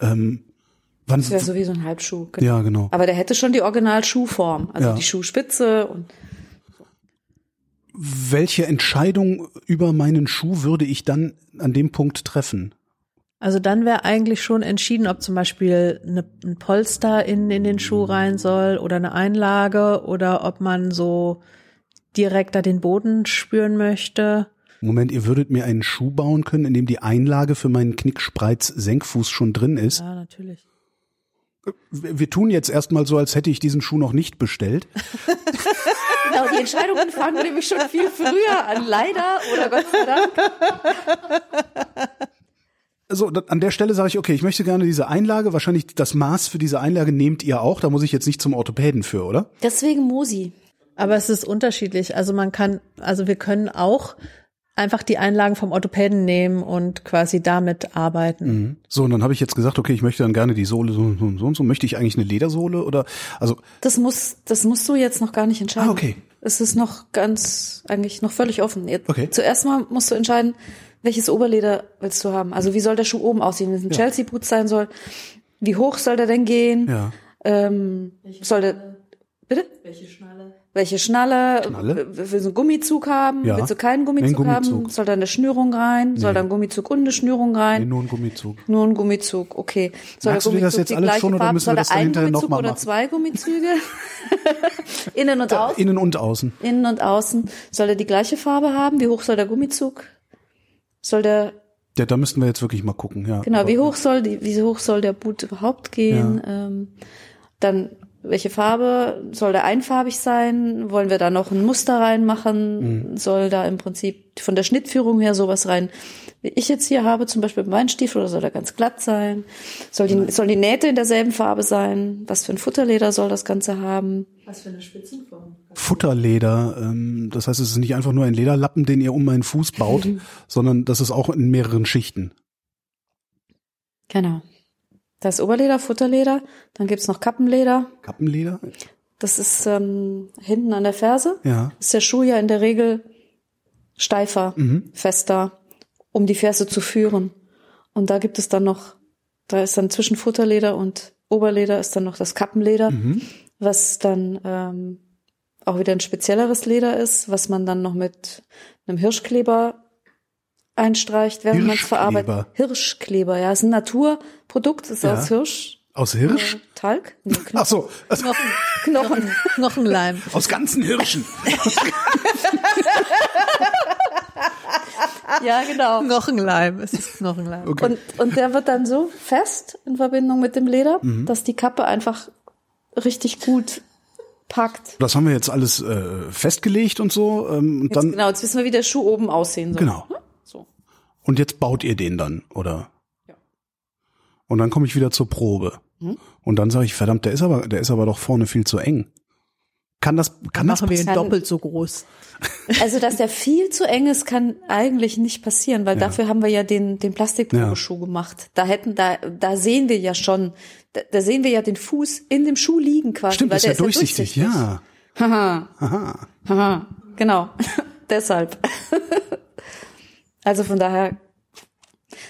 ähm, wann Das wäre so wie so ein Halbschuh. Genau. Ja, genau. Aber der hätte schon die Original-Schuhform, also Ja. die Schuhspitze und welche Entscheidung über meinen Schuh würde ich dann an dem Punkt treffen? Also dann wäre eigentlich schon entschieden, ob zum Beispiel eine, ein Polster in, in den Schuh rein soll oder eine Einlage oder ob man so direkt da den Boden spüren möchte. Moment, ihr würdet mir einen Schuh bauen können, in dem die Einlage für meinen Knickspreiz-Senkfuß schon drin ist. Ja, natürlich. Wir tun jetzt erstmal so, als hätte ich diesen Schuh noch nicht bestellt. Genau, die Entscheidungen fangen nämlich schon viel früher an, leider oder Gott sei Dank. Also da- an der Stelle sage ich, okay, ich möchte gerne diese Einlage, wahrscheinlich das Maß für diese Einlage nehmt ihr auch, da muss ich jetzt nicht zum Orthopäden für, oder? Deswegen Mosi. Aber es ist unterschiedlich. Also man kann, also wir können auch einfach die Einlagen vom Orthopäden nehmen und quasi damit arbeiten. So, und dann habe ich jetzt gesagt, okay, ich möchte dann gerne die Sohle so, so, so und so. Möchte ich eigentlich eine Ledersohle oder, also, Das muss, das musst du jetzt noch gar nicht entscheiden. Ah, okay. Es ist noch ganz, eigentlich noch völlig offen. Jetzt, Okay. Zuerst mal musst du entscheiden, welches Oberleder willst du haben. Also wie soll der Schuh oben aussehen? Wenn es ein Chelsea Boot sein soll, wie hoch soll der denn gehen? ja. Ähm, soll der, bitte? Welche Schnalle? Welche Schnalle? Schnalle? Willst du einen Gummizug haben? Ja. Willst du keinen Gummizug, Einen haben? Gummizug. Soll da eine Schnürung rein? Soll da ein Gummizug und eine Schnürung Nee, rein? nur ein Gummizug. Nur ein Gummizug, okay. Soll Merkst du dir das jetzt alles schon oder Farbe? müssen wir Soll das da hinterher noch Gummizug mal oder machen? zwei Gummizüge? Innen und außen? Innen und außen. Innen und außen. Soll der die gleiche Farbe haben? Wie hoch soll der Gummizug? Soll der, Ja, da müssten wir jetzt wirklich mal gucken, ja. genau, wie hoch soll die, wie hoch soll der Boot überhaupt gehen? Ähm, dann welche Farbe, soll der einfarbig sein? Wollen wir da noch ein Muster reinmachen? Soll da im Prinzip von der Schnittführung her sowas rein, wie ich jetzt hier habe, zum Beispiel mein Stiefel, oder soll der ganz glatt sein? Soll die, sollen die Nähte in derselben Farbe sein? Was für ein Futterleder soll das Ganze haben? Was für eine Spitzenform. Futterleder, ähm, das heißt, es ist nicht einfach nur ein Lederlappen, den ihr um meinen Fuß baut, sondern das ist auch in mehreren Schichten. Genau. Das ist Oberleder, Futterleder, dann gibt's noch Kappenleder. Kappenleder? Das ist ähm, hinten an der Ferse. Ja. Ist der Schuh ja in der Regel steifer, Mhm. fester, um die Ferse zu führen. Und da gibt es dann noch, da ist dann zwischen Futterleder und Oberleder ist dann noch das Kappenleder, Mhm. was dann ähm, auch wieder ein spezielleres Leder ist, was man dann noch mit einem Hirschkleber einstreicht, während man es verarbeitet. Hirschkleber, ja, ist ein Naturprodukt, ist Ja. aus Hirsch. Aus Hirsch? Äh, Talg? Nee, Knochen. Ach so, also Knochen, Knochen. Knochenleim. aus ganzen Hirschen. Ja, genau. Knochenleim. Es ist Knochenleim. Okay. Und, und der wird dann so fest in Verbindung mit dem Leder, Mhm. dass die Kappe einfach richtig gut packt. Das haben wir jetzt alles äh, festgelegt und so. Ähm, und Jetzt, dann genau, jetzt wissen wir, wie der Schuh oben aussehen soll. Genau. Und jetzt baut ihr den dann, oder? Ja. Und dann komme ich wieder zur Probe. Mhm. Und dann sage ich, verdammt, der ist aber, der ist aber doch vorne viel zu eng. Kann das, kann das Machen wir ihn passieren? doppelt so groß. Also, dass der viel zu eng ist, kann eigentlich nicht passieren, weil Ja. dafür haben wir ja den, den Plastikprobeschuh gemacht. Da hätten, da, da sehen wir ja schon, da, da sehen wir ja den Fuß in dem Schuh liegen quasi. Stimmt, weil das ist ja der durchsichtig, ja. Haha. Aha. Haha, genau. Deshalb. also von daher,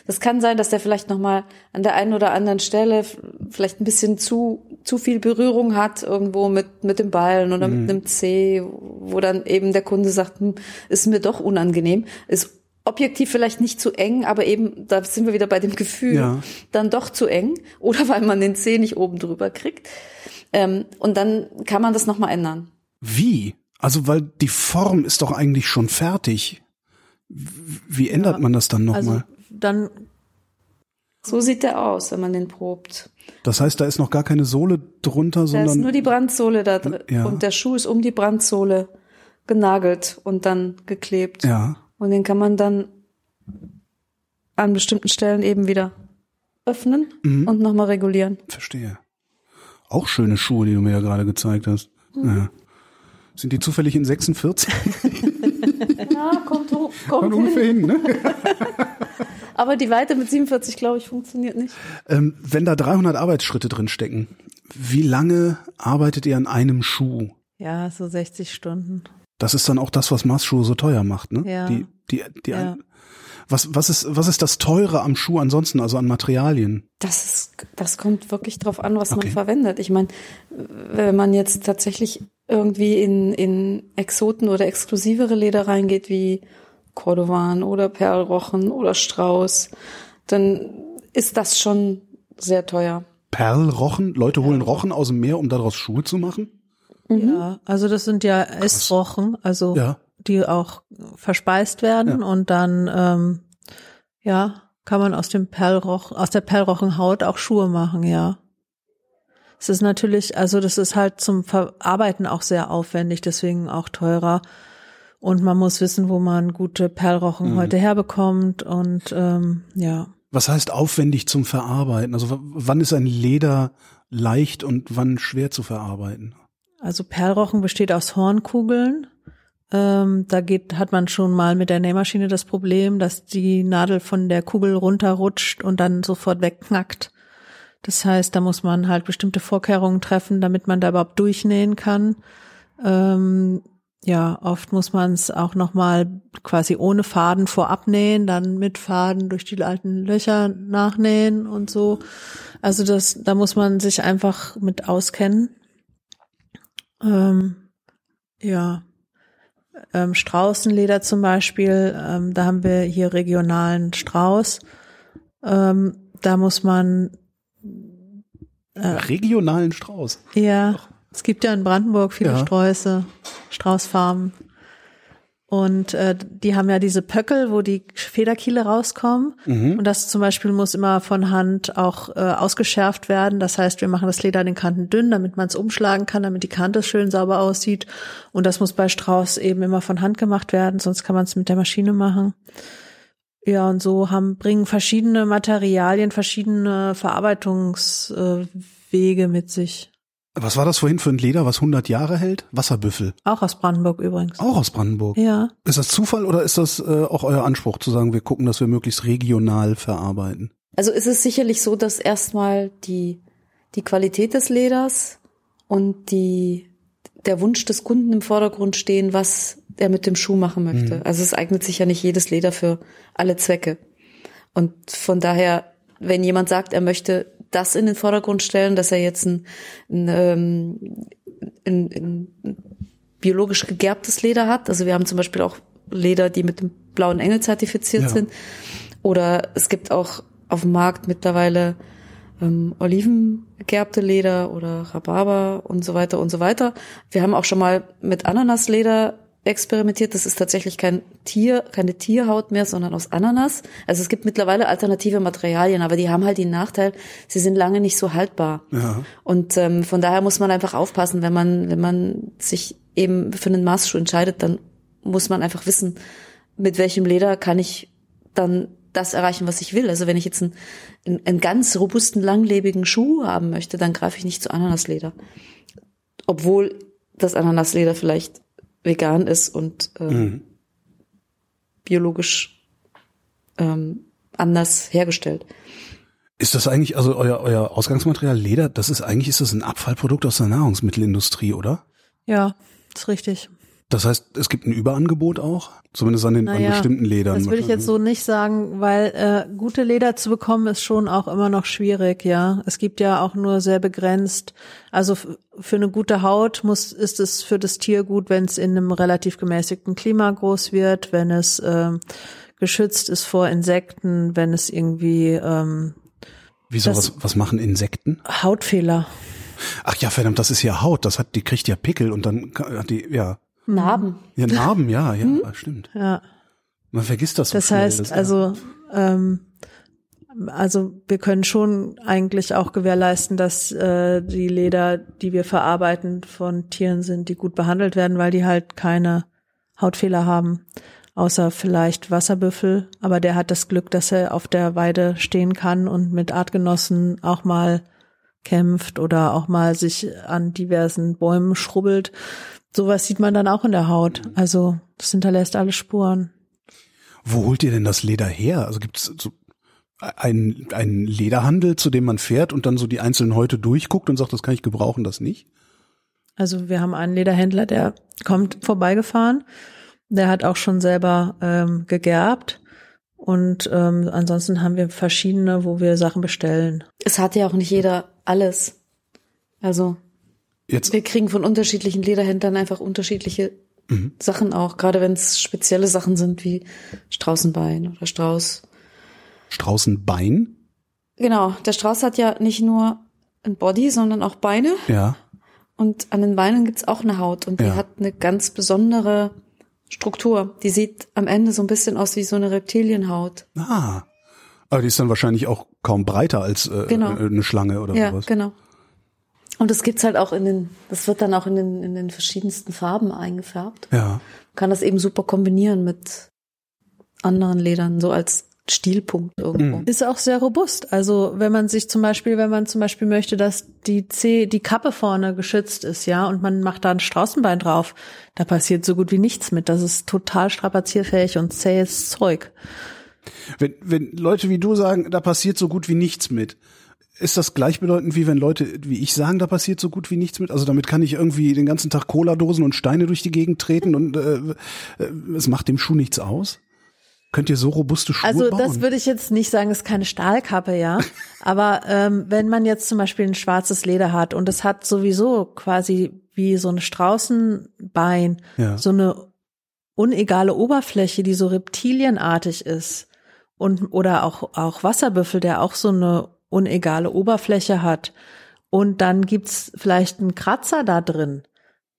das kann sein, dass der vielleicht noch mal an der einen oder anderen Stelle vielleicht ein bisschen zu zu viel Berührung hat irgendwo mit mit dem Ballen oder Mhm. mit einem C, wo dann eben der Kunde sagt, hm, ist mir doch unangenehm, ist objektiv vielleicht nicht zu eng, aber eben da sind wir wieder bei dem Gefühl, Ja. dann doch zu eng oder weil man den C nicht oben drüber kriegt. Ähm, und dann kann man das noch mal ändern. Wie? Also, weil die Form ist doch eigentlich schon fertig. Wie ändert man das dann nochmal? Also dann So sieht der aus, wenn man den probt. das heißt, da ist noch gar keine Sohle drunter, Da ist sondern nur die Brandsohle da drin Ja. und der Schuh ist um die Brandsohle genagelt und dann geklebt. ja. Und den kann man dann an bestimmten Stellen eben wieder öffnen Mhm. und nochmal regulieren. Verstehe. Auch schöne Schuhe, die du mir ja gerade gezeigt hast. Mhm. Ja. Sind die zufällig in 46? Ja, kommt, hoch, Kommt kommt ungefähr hin. hin, ne? Aber die Weite mit 47, glaube ich, funktioniert nicht. Ähm, wenn da 300 Arbeitsschritte drin stecken, wie lange arbeitet ihr an einem Schuh? ja so 60 Stunden. Das ist dann auch das, was Maßschuhe so teuer macht, ne? Ja. Die, die, die Ja. was, was ist, was ist das teure am Schuh ansonsten, also an Materialien? Das ist, das kommt wirklich drauf an, was Okay. man verwendet. Ich meine, wenn man jetzt tatsächlich irgendwie in, in Exoten oder exklusivere Leder reingeht, wie Cordovan oder Perlrochen oder Strauß, dann ist das schon sehr teuer. Perlrochen? Leute holen Rochen aus dem Meer, um daraus Schuhe zu machen? Ja, also das sind ja Essrochen, also Ja. die auch verspeist werden Ja. und dann ähm, ja kann man aus dem Perlrochen, aus der Perlrochenhaut auch Schuhe machen, ja. Es ist natürlich, also das ist halt zum Verarbeiten auch sehr aufwendig, deswegen auch teurer. Und man muss wissen, wo man gute Perlrochen Mhm. heute herbekommt und ähm, ja. Was heißt aufwendig zum Verarbeiten? Also wann ist ein Leder leicht und wann schwer zu verarbeiten? Also Perlrochen besteht aus Hornkugeln. Ähm, da geht, hat man schon mal mit der Nähmaschine das Problem, dass die Nadel von der Kugel runterrutscht und dann sofort wegknackt. Das heißt, da muss man halt bestimmte Vorkehrungen treffen, damit man da überhaupt durchnähen kann. Ähm, ja, oft muss man es auch nochmal quasi ohne Faden vorab nähen, dann mit Faden durch die alten Löcher nachnähen und so. Also das, da muss man sich einfach mit auskennen. Ähm, ja. Ähm, Straußenleder zum Beispiel, ähm, da haben wir hier regionalen Strauß. Ähm, da muss man, Regionalen Strauß. ja, es gibt ja in Brandenburg viele Ja. Sträuße, Straußfarmen. Und äh, die haben ja diese Pöckel, wo die Federkiele rauskommen. Und das zum Beispiel muss immer von Hand auch äh, ausgeschärft werden. Das heißt, wir machen das Leder an den Kanten dünn, damit man es umschlagen kann, damit die Kante schön sauber aussieht. Und das muss bei Strauß eben immer von Hand gemacht werden, sonst kann man es mit der Maschine machen. Ja, und so haben, bringen verschiedene Materialien, verschiedene Verarbeitungswege mit sich. Was war das vorhin für ein Leder, was 100 Jahre hält? Wasserbüffel. Auch aus Brandenburg übrigens. Auch aus Brandenburg. Ja. Ist das Zufall oder ist das äh, auch euer Anspruch zu sagen, wir gucken, dass wir möglichst regional verarbeiten? Also ist es sicherlich so, dass erstmal die, die Qualität des Leders und die, der Wunsch des Kunden im Vordergrund stehen, was er mit dem Schuh machen möchte. Also es eignet sich ja nicht jedes Leder für alle Zwecke. Und von daher, wenn jemand sagt, er möchte das in den Vordergrund stellen, dass er jetzt ein, ein, ähm, ein, ein biologisch gegerbtes Leder hat. Also wir haben zum Beispiel auch Leder, die mit dem blauen Engel zertifiziert Ja. sind. Oder es gibt auch auf dem Markt mittlerweile ähm, olivengegerbte Leder oder Rhabarber und so weiter und so weiter. Wir haben auch schon mal mit Ananasleder experimentiert. Das ist tatsächlich kein Tier, keine Tierhaut mehr, sondern aus Ananas. Also es gibt mittlerweile alternative Materialien, aber die haben halt den Nachteil, sie sind lange nicht so haltbar. Ja. Und ähm, von daher muss man einfach aufpassen, wenn man, wenn man sich eben für einen Maßschuh entscheidet, dann muss man einfach wissen, mit welchem Leder kann ich dann das erreichen, was ich will. Also wenn ich jetzt einen, einen, einen ganz robusten, langlebigen Schuh haben möchte, dann greife ich nicht zu Ananasleder. Obwohl das Ananasleder vielleicht vegan ist und ähm, biologisch ähm, anders hergestellt. Ist das eigentlich, also euer, euer Ausgangsmaterial Leder, das ist eigentlich, ist das ein Abfallprodukt aus der Nahrungsmittelindustrie, oder? Ja, ist richtig. Das heißt, es gibt ein Überangebot auch, zumindest an den an Naja, bestimmten Ledern. Das würde ich jetzt so nicht sagen, weil äh, gute Leder zu bekommen ist schon auch immer noch schwierig, ja. Es gibt ja auch nur sehr begrenzt. Also für eine gute Haut muss ist es für das Tier gut, wenn es in einem relativ gemäßigten Klima groß wird, wenn es ähm, geschützt ist vor Insekten, wenn es irgendwie ähm, Wieso, was, was machen Insekten? Hautfehler. Ach ja, verdammt, das ist ja Haut, das hat, die kriegt ja Pickel und dann hat die, ja, Narben. ja, Narben, ja, ja, stimmt. Ja. Man vergisst das so Das schnell, heißt, das- also, ähm, also wir können schon eigentlich auch gewährleisten, dass äh, die Leder, die wir verarbeiten, von Tieren sind, die gut behandelt werden, weil die halt keine Hautfehler haben, außer vielleicht Wasserbüffel. Aber der hat das Glück, dass er auf der Weide stehen kann und mit Artgenossen auch mal kämpft oder auch mal sich an diversen Bäumen schrubbelt. Sowas sieht man dann auch in der Haut. Also das hinterlässt alle Spuren. Wo holt ihr denn das Leder her? Also gibt es so einen, einen Lederhandel, zu dem man fährt und dann so die einzelnen Häute durchguckt und sagt, das kann ich gebrauchen, das nicht? Also wir haben einen Lederhändler, der kommt vorbeigefahren. Der hat auch schon selber ähm, gegerbt. Und ähm, ansonsten haben wir verschiedene, wo wir Sachen bestellen. Es hat ja auch nicht jeder alles. Also Jetzt, wir kriegen von unterschiedlichen Lederhändlern einfach unterschiedliche Sachen auch, gerade wenn es spezielle Sachen sind wie Straußenbein oder Strauß. Straußenbein? Genau, der Strauß hat ja nicht nur ein Body, sondern auch Beine. Ja. Und an den Beinen gibt's auch eine Haut und die Ja. hat eine ganz besondere Struktur. Die sieht am Ende so ein bisschen aus wie so eine Reptilienhaut. Ah. Aber die ist dann wahrscheinlich auch kaum breiter als äh, Genau. äh, eine Schlange oder Ja, sowas. genau. Und das gibt's halt auch in den, das wird dann auch in den, in den verschiedensten Farben eingefärbt. Ja. Man kann das eben super kombinieren mit anderen Ledern, so als Stilpunkt irgendwo. Ist auch sehr robust. Also wenn man sich zum Beispiel, wenn man zum Beispiel möchte, dass die C, die Kappe vorne geschützt ist, ja, und man macht da ein Straußenbein drauf, da passiert so gut wie nichts mit. Das ist total strapazierfähig und zähes Zeug. Wenn, wenn Leute wie du sagen, da passiert so gut wie nichts mit, ist das gleichbedeutend wie wenn Leute wie ich sagen, da passiert so gut wie nichts mit? Also damit kann ich irgendwie den ganzen Tag Cola-Dosen und Steine durch die Gegend treten und äh, äh, es macht dem Schuh nichts aus? Könnt ihr so robuste Schuhe Also bauen? das würde ich jetzt nicht sagen, ist keine Stahlkappe, ja. Aber ähm, wenn man jetzt zum Beispiel ein schwarzes Leder hat und es hat sowieso quasi wie so ein Straußenbein, Ja. so eine unegale Oberfläche, die so reptilienartig ist und oder auch auch Wasserbüffel, der auch so eine unegale Oberfläche hat und dann gibt's vielleicht einen Kratzer da drin,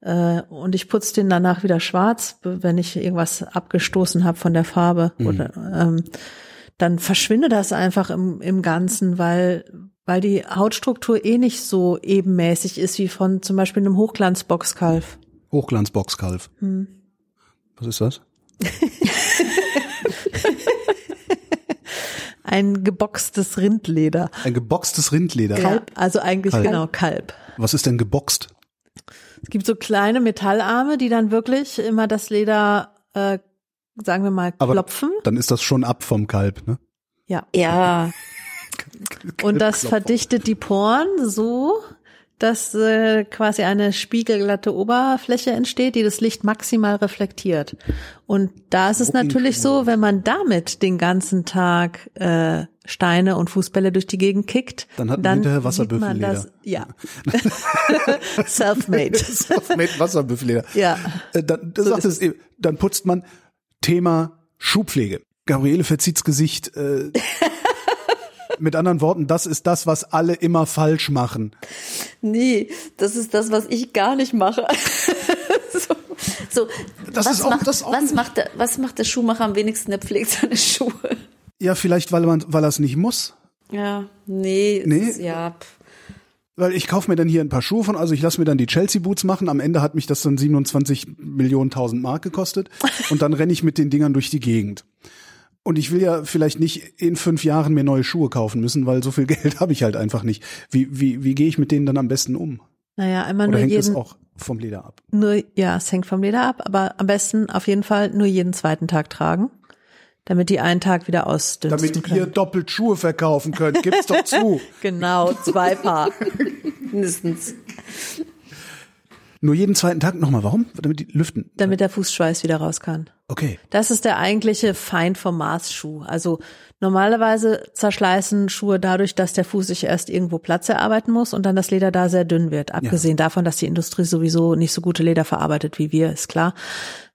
Äh, und ich putze den danach wieder schwarz, wenn ich irgendwas abgestoßen habe von der Farbe. Mhm. Oder ähm, dann verschwindet das einfach im, im Ganzen, weil weil die Hautstruktur eh nicht so ebenmäßig ist wie von zum Beispiel einem Hochglanzboxkalf. Hochglanzboxkalf. Hm. Was ist das? Ein geboxtes Rindleder. Ein geboxtes Rindleder. Kalb, also eigentlich Kalb. genau Kalb. Was ist denn geboxt? Es gibt so kleine Metallarme, die dann wirklich immer das Leder, äh, sagen wir mal, Aber klopfen. Dann ist das schon ab vom Kalb, ne? Ja. Ja, Und das verdichtet die Poren so, dass äh, quasi eine spiegelglatte Oberfläche entsteht, die das Licht maximal reflektiert. Und da ist es natürlich so, wenn man damit den ganzen Tag äh, Steine und Fußbälle durch die Gegend kickt, Dann hat man hinterher sieht man Wasserbüffelleder. das. Ja. Selfmade. Selfmade Wasserbüffelleder. Ja. Äh, Dann, du sagtest eben, dann putzt man Thema Schuhpflege. Gabriele verzieht's Gesicht. Äh, mit anderen Worten, das ist das, was alle immer falsch machen. nee, das ist das, was ich gar nicht mache. so, so was, auch- macht, was, macht der, was macht der Schuhmacher am wenigsten? Der pflegt seine Schuhe. Ja, vielleicht, weil man, weil er es nicht muss. Ja, nee, Nee? Ist, ja. Weil ich kaufe mir dann hier ein paar Schuhe von, also ich lasse mir dann die Chelsea Boots machen. Am Ende hat mich das dann 27 Millionen tausend Mark gekostet. Und dann renne ich mit den Dingern durch die Gegend. Und ich will ja vielleicht nicht in fünf Jahren mir neue Schuhe kaufen müssen, weil so viel Geld habe ich halt einfach nicht. Wie, wie, wie gehe ich mit denen dann am besten um? Naja, einmal Oder nur hängt es jeden, auch vom Leder ab? nur, ja, es hängt vom Leder ab, aber am besten auf jeden Fall nur jeden zweiten Tag tragen, damit die einen Tag wieder ausdünsten Damit können. ihr doppelt Schuhe verkaufen könnt. Gibt's doch zu. Genau, zwei Paar. mindestens. Nur jeden zweiten Tag nochmal. Warum? Damit die lüften. damit der Fußschweiß wieder raus kann. Okay. Das ist der eigentliche Feind vom Maßschuh. Also normalerweise zerschleißen Schuhe dadurch, dass der Fuß sich erst irgendwo Platz erarbeiten muss und dann das Leder da sehr dünn wird. Abgesehen davon, dass die Industrie sowieso nicht so gute Leder verarbeitet wie wir, ist klar.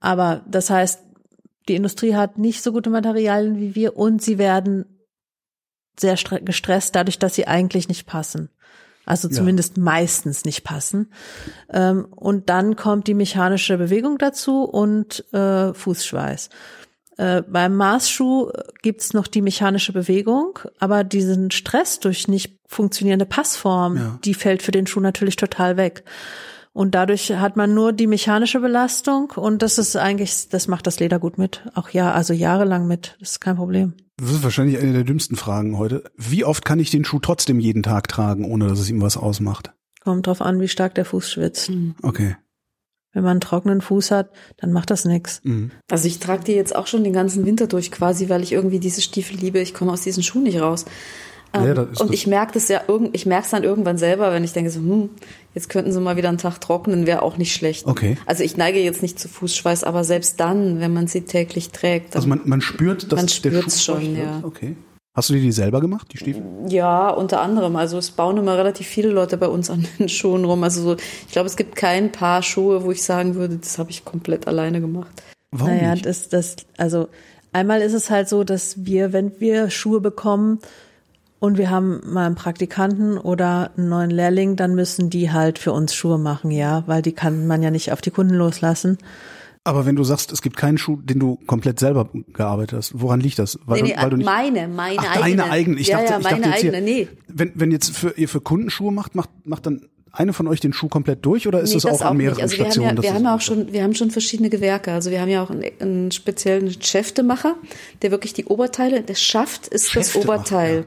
Aber das heißt, die Industrie hat nicht so gute Materialien wie wir und sie werden sehr stre- gestresst dadurch, dass sie eigentlich nicht passen. Also Ja. zumindest meistens nicht passen. Ähm, und dann kommt die mechanische Bewegung dazu und äh, Fußschweiß. Äh, beim Maßschuh gibt's noch die mechanische Bewegung, aber diesen Stress durch nicht funktionierende Passform, Ja. die fällt für den Schuh natürlich total weg. Und dadurch hat man nur die mechanische Belastung und das ist eigentlich, das macht das Leder gut mit. Auch ja, also jahrelang mit. Das ist kein Problem. Das ist wahrscheinlich eine der dümmsten Fragen heute. Wie oft kann ich den Schuh trotzdem jeden Tag tragen, ohne dass es ihm was ausmacht? Kommt drauf an, wie stark der Fuß schwitzt. Okay. Wenn man einen trockenen Fuß hat, dann macht das nichts. Mhm. Also ich trage die jetzt auch schon den ganzen Winter durch quasi, weil ich irgendwie diese Stiefel liebe. Ich komme aus diesen Schuhen nicht raus. Ähm, Ja, ist und ich merke das ja irgend, ich merke es dann irgendwann selber, wenn ich denke so, hm, jetzt könnten sie mal wieder einen Tag trocknen, wäre auch nicht schlecht. Okay. Also ich neige jetzt nicht zu Fußschweiß, aber selbst dann, wenn man sie täglich trägt, dann, Also man, man spürt, dass Man der spürt's Schuh schon, ja. Okay. Hast du dir die selber gemacht, die Stiefel? ja, unter anderem. Also es bauen immer relativ viele Leute bei uns an den Schuhen rum. Also so, ich glaube, es gibt kein Paar Schuhe, wo ich sagen würde, das habe ich komplett alleine gemacht. Warum naja, nicht? das, das, also einmal ist es halt so, dass wir, wenn wir Schuhe bekommen und wir haben mal einen Praktikanten oder einen neuen Lehrling, dann müssen die halt für uns Schuhe machen, ja, weil die kann man ja nicht auf die Kunden loslassen. Aber wenn du sagst, es gibt keinen Schuh, den du komplett selber gearbeitet hast, woran liegt das? Weil, Nee, nee, weil du nicht, meine, meine Ach, eigene. deine eigene. Ich ja, dachte, ja, ich meine dachte jetzt hier, eigene, nee. Wenn, wenn jetzt für, ihr für Kunden Schuhe macht, macht, macht dann eine von euch den Schuh komplett durch oder ist Nee, das auch an mehreren Also wir haben Stationen? ja, wir das haben auch schon, wir haben schon verschiedene Gewerke. Also wir haben ja auch einen, einen speziellen Schäftemacher, der wirklich die Oberteile, der Schaft ist das Oberteil. Ja.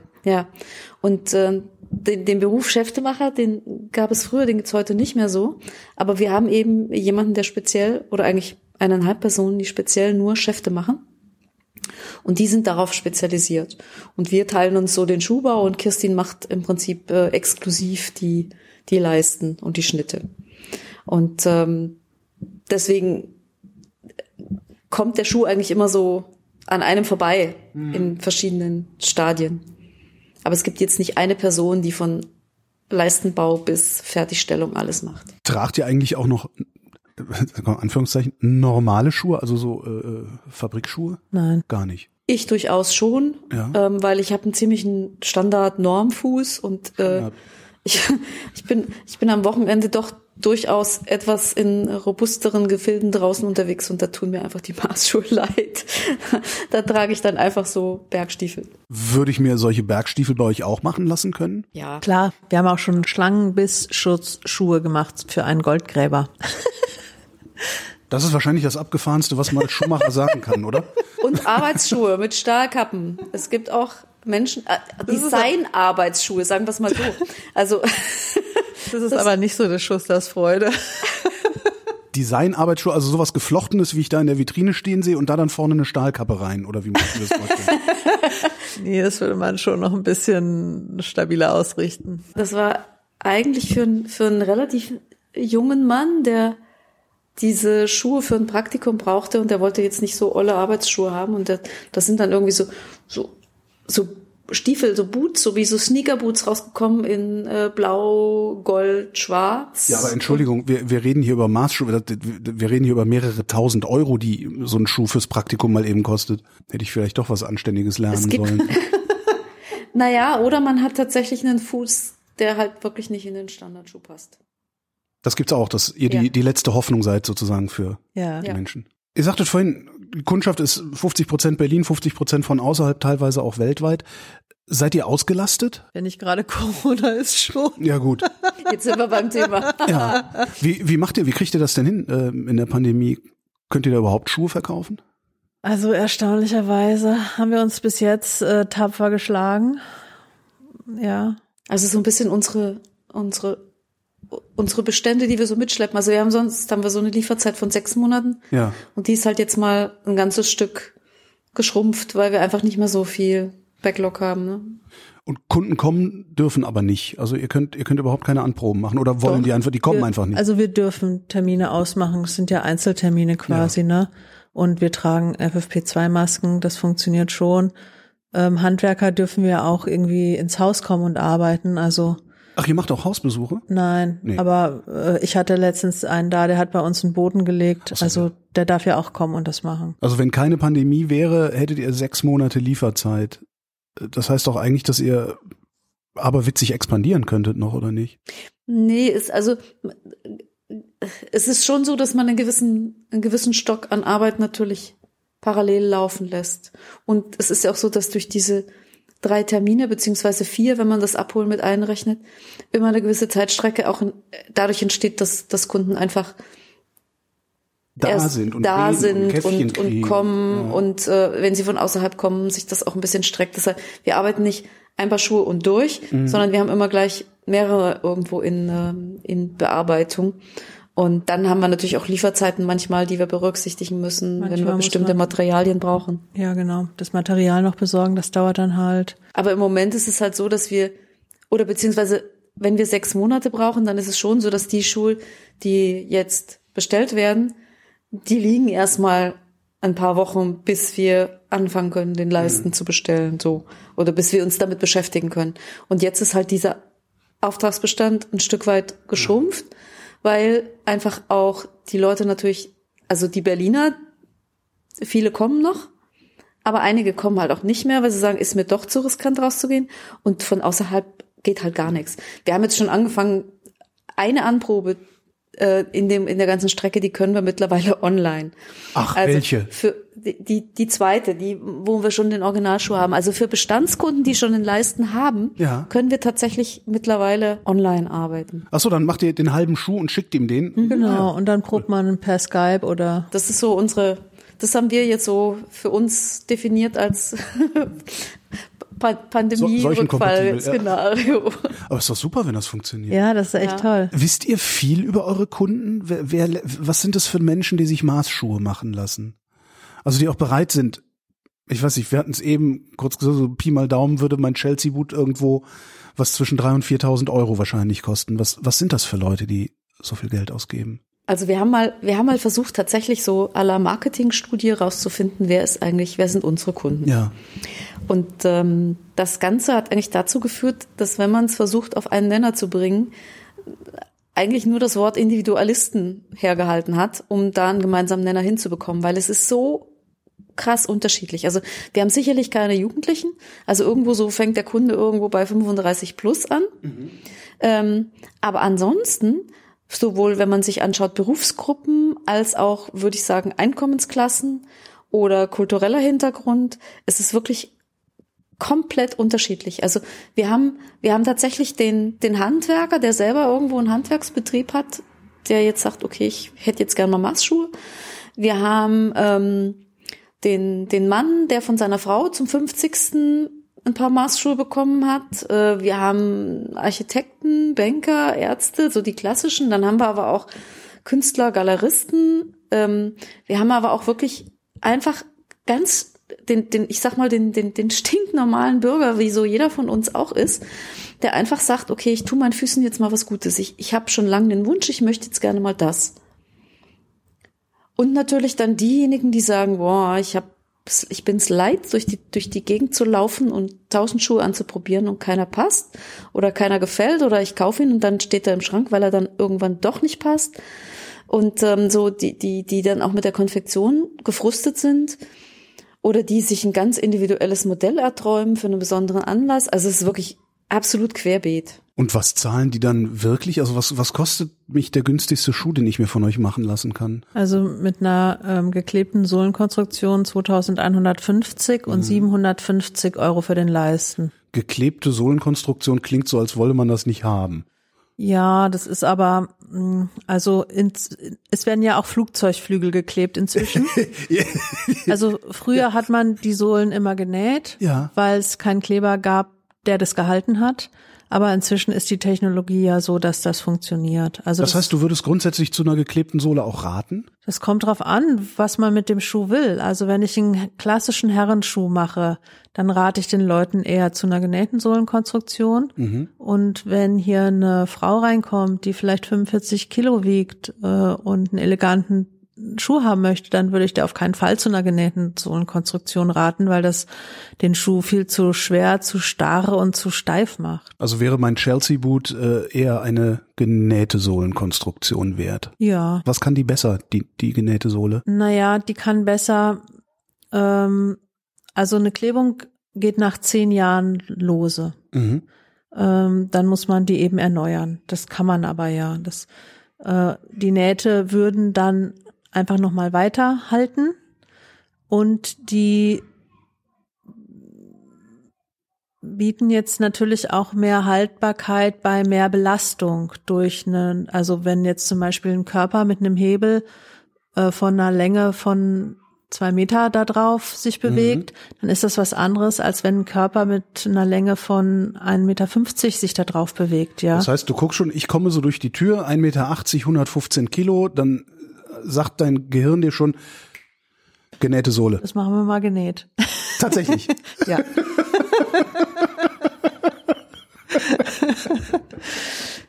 Und äh, den, den Beruf Schäftemacher, den gab es früher, den gibt's heute nicht mehr so. Aber wir haben eben jemanden, der speziell, oder eigentlich eineinhalb Personen, die speziell nur Schäfte machen. Und die sind darauf spezialisiert. Und wir teilen uns so den Schuhbau und Kirstin macht im Prinzip äh, exklusiv die, die Leisten und die Schnitte. Und ähm, deswegen kommt der Schuh eigentlich immer so an einem vorbei in verschiedenen Stadien. Aber es gibt jetzt nicht eine Person, die von Leistenbau bis Fertigstellung alles macht. Tragt ihr eigentlich auch noch, äh, Anführungszeichen, normale Schuhe, also so äh, äh, Fabrikschuhe? Nein. Gar nicht. Ich durchaus schon, Ja. ähm, weil ich habe einen ziemlichen Standard-Normfuß und äh, Standard. ich, ich bin, ich bin am Wochenende doch durchaus etwas in robusteren Gefilden draußen unterwegs und da tun mir einfach die Maßschuhe leid. da trage ich dann einfach so Bergstiefel. Würde ich mir solche Bergstiefel bei euch auch machen lassen können? Ja. Klar, wir haben auch schon Schlangenbiss-Schutzschuhe gemacht für einen Goldgräber. Das ist wahrscheinlich das abgefahrenste, was man als Schuhmacher sagen kann, oder? Und Arbeitsschuhe mit Stahlkappen. Es gibt auch Menschen, äh, Design-Arbeitsschuhe, sagen wir es mal so. Also Das ist aber nicht so der Schusters Freude. Design-Arbeitsschuhe, also sowas Geflochtenes, wie ich da in der Vitrine stehen sehe und da dann vorne eine Stahlkappe rein, oder wie man sich das vorstellen? Nee, das würde man schon noch ein bisschen stabiler ausrichten. das war eigentlich für, einen- für einen relativ jungen Mann, der diese Schuhe für ein Praktikum brauchte und der wollte jetzt nicht so olle Arbeitsschuhe haben und das, das sind dann irgendwie so, so, so Stiefel, so Boots, so wie so Sneaker-Boots rausgekommen in äh, blau, gold, schwarz. Ja, aber Entschuldigung, wir, wir reden hier über Maßschuhe, wir reden hier über mehrere tausend Euro, die so ein Schuh fürs Praktikum mal eben kostet. Hätte ich vielleicht doch was Anständiges lernen Es gibt- sollen. Naja, oder man hat tatsächlich einen Fuß, der halt wirklich nicht in den Standardschuh passt. Das gibt's auch, dass ihr die, Ja. die letzte Hoffnung seid sozusagen für Ja. die Ja. Menschen. Ihr sagtet vorhin, die Kundschaft ist 50 Prozent Berlin, 50 Prozent von außerhalb, teilweise auch weltweit. Seid ihr ausgelastet? Wenn nicht gerade Corona ist schon. Ja gut. Jetzt sind wir beim Thema. Ja. Wie, wie macht ihr, wie kriegt ihr das denn hin ähm, in der Pandemie? Könnt ihr da überhaupt Schuhe verkaufen? Also erstaunlicherweise haben wir uns bis jetzt äh, tapfer geschlagen. Ja. Also so ein bisschen unsere, unsere, unsere Bestände, die wir so mitschleppen. Also wir haben sonst, haben wir so eine Lieferzeit von sechs Monaten. Ja. Und die ist halt jetzt mal ein ganzes Stück geschrumpft, weil wir einfach nicht mehr so viel Backlog haben. Ne? Und Kunden kommen dürfen aber nicht. Also ihr könnt, ihr könnt überhaupt keine Anproben machen oder wollen Doch. die einfach, die kommen wir, einfach nicht. Also wir dürfen Termine ausmachen. Das sind ja Einzeltermine quasi, ne? Und wir tragen FFP2-Masken. Das funktioniert schon. Ähm, Handwerker dürfen wir auch irgendwie ins Haus kommen und arbeiten. Also Ach, ihr macht auch Hausbesuche? Nein, Nee. aber äh, ich hatte letztens einen da, der hat bei uns einen Boden gelegt. so, also der darf ja auch kommen und das machen. Also wenn keine Pandemie wäre, hättet ihr sechs Monate Lieferzeit. Das heißt doch eigentlich, dass ihr aber witzig expandieren könntet noch, oder nicht? Nee, ist also es ist schon so, dass man einen gewissen, einen gewissen Stock an Arbeit natürlich parallel laufen lässt. Und es ist ja auch so, dass durch diese drei Termine beziehungsweise vier, wenn man das Abholen mit einrechnet, immer eine gewisse Zeitstrecke auch in, dadurch entsteht, dass, dass Kunden einfach Da sind und da sind und, und kriegen. kommen Ja. und äh, wenn sie von außerhalb kommen, sich das auch ein bisschen streckt. Deshalb, wir arbeiten nicht ein paar Schuhe und durch, Mhm. sondern wir haben immer gleich mehrere irgendwo in, ähm, in Bearbeitung. Und dann haben wir natürlich auch Lieferzeiten manchmal, die wir berücksichtigen müssen, wenn Manchmal wir muss bestimmte man- Materialien brauchen. Ja, genau. Das Material noch besorgen, das dauert dann halt. Aber im Moment ist es halt so, dass wir, oder beziehungsweise, wenn wir sechs Monate brauchen, dann ist es schon so, dass die Schuhe, die jetzt bestellt werden, die liegen erstmal ein paar Wochen, bis wir anfangen können, den Leisten zu bestellen, so. Oder bis wir uns damit beschäftigen können. Und jetzt ist halt dieser Auftragsbestand ein Stück weit geschrumpft, weil einfach auch die Leute natürlich, also die Berliner, viele kommen noch, aber einige kommen halt auch nicht mehr, weil sie sagen, ist mir doch zu riskant rauszugehen. Und von außerhalb geht halt gar nichts. Wir haben jetzt schon angefangen, eine Anprobe äh, in dem in der ganzen Strecke, die können wir mittlerweile online. Ach, Also welche? für die, die zweite, die wo wir schon den Originalschuh haben. Also für Bestandskunden, die schon den Leisten haben, Ja. können wir tatsächlich mittlerweile online arbeiten. Ach so, dann macht ihr den halben Schuh und schickt ihm den. Genau. Und dann probt man per Skype oder Das ist so unsere, das haben wir jetzt so für uns definiert als pa pandemie Seuchenkompatibel, ja. szenario Aber ist doch super, wenn das funktioniert. ja, das ist echt Ja. toll. Wisst ihr viel über eure Kunden? Wer, wer, was sind das für Menschen, die sich Maßschuhe machen lassen? Also die auch bereit sind. Ich weiß nicht, wir hatten es eben kurz gesagt, so Pi mal Daumen würde mein Chelsea-Boot irgendwo was zwischen 3.000 und 4.000 Euro wahrscheinlich kosten. Was, was sind das für Leute, die so viel Geld ausgeben? Also wir haben mal, wir haben mal versucht, tatsächlich so à la Marketingstudie rauszufinden, wer ist eigentlich, wer sind unsere Kunden. Ja. Und ähm, das Ganze hat eigentlich dazu geführt, dass wenn man es versucht, auf einen Nenner zu bringen, eigentlich nur das Wort Individualisten hergehalten hat, um da einen gemeinsamen Nenner hinzubekommen, weil es ist so krass unterschiedlich. Also wir haben sicherlich keine Jugendlichen. Also irgendwo so fängt der Kunde irgendwo bei 35 plus an. Ähm, aber ansonsten, sowohl wenn man sich anschaut Berufsgruppen als auch, würde ich sagen, Einkommensklassen oder kultureller Hintergrund, es ist wirklich komplett unterschiedlich. Also wir haben, wir haben tatsächlich den, den Handwerker, der selber irgendwo einen Handwerksbetrieb hat, der jetzt sagt, okay, ich hätte jetzt gerne mal Maßschuhe. Wir haben ähm, den, den Mann, der von seiner Frau zum 50. ein paar Maßschuhe bekommen hat. Äh, wir haben Architekten, Banker, Ärzte, so die klassischen. Dann haben wir aber auch Künstler, Galeristen. Ähm, wir haben aber auch wirklich einfach ganz den, den, ich sag mal, den, den, den stinknormalen Bürger, wie so jeder von uns auch ist, der einfach sagt, okay, ich tue meinen Füßen jetzt mal was Gutes. Ich, ich habe schon lange den Wunsch, ich möchte jetzt gerne mal das. Und natürlich dann diejenigen, die sagen, boah, ich hab, ich bin's leid, durch die, durch die Gegend zu laufen und tausend Schuhe anzuprobieren und keiner passt oder keiner gefällt oder ich kaufe ihn und dann steht er im Schrank, weil er dann irgendwann doch nicht passt. Und ähm, so die, die, die dann auch mit der Konfektion gefrustet sind oder die sich ein ganz individuelles Modell erträumen für einen besonderen Anlass. Also es ist wirklich absolut querbeet. Und was zahlen die dann wirklich? Also was, was kostet mich der günstigste Schuh, den ich mir von euch machen lassen kann? Also mit einer ähm, geklebten Sohlenkonstruktion 2150 und 750 Euro für den Leisten. Geklebte Sohlenkonstruktion klingt so, als wolle man das nicht haben. Ja, das ist aber, mh, also ins, es werden ja auch Flugzeugflügel geklebt inzwischen. Also früher hat man die Sohlen immer genäht, Ja. weil es keinen Kleber gab, der das gehalten hat. Aber inzwischen ist die Technologie ja so, dass das funktioniert. Also Das heißt, du würdest grundsätzlich zu einer geklebten Sohle auch raten? Das kommt drauf an, was man mit dem Schuh will. Also wenn ich einen klassischen Herrenschuh mache, dann rate ich den Leuten eher zu einer genähten Sohlenkonstruktion. Und wenn hier eine Frau reinkommt, die vielleicht 45 Kilo wiegt äh, und einen eleganten Schuh haben möchte, dann würde ich dir auf keinen Fall zu einer genähten Sohlenkonstruktion raten, weil das den Schuh viel zu schwer, zu starr und zu steif macht. Also wäre mein Chelsea-Boot äh, eher eine genähte Sohlenkonstruktion wert. Ja. Was kann die besser, die, die genähte Sohle? Naja, die kann besser, ähm, also eine Klebung geht nach zehn Jahren lose. Mhm. Ähm, dann muss man die eben erneuern. Das kann man aber ja. Das, äh, die Nähte würden dann einfach nochmal weiterhalten und die bieten jetzt natürlich auch mehr Haltbarkeit bei mehr Belastung durch einen, also wenn jetzt zum Beispiel ein Körper mit einem Hebel äh, von einer Länge von zwei Meter da drauf sich bewegt, dann ist das was anderes, als wenn ein Körper mit einer Länge von 1,50 Meter sich da drauf bewegt, ja. Das heißt, du guckst schon, ich komme so durch die Tür, 1,80 Meter, 115 Kilo, dann sagt dein Gehirn dir schon, genähte Sohle. Das machen wir mal genäht. Tatsächlich. Ja.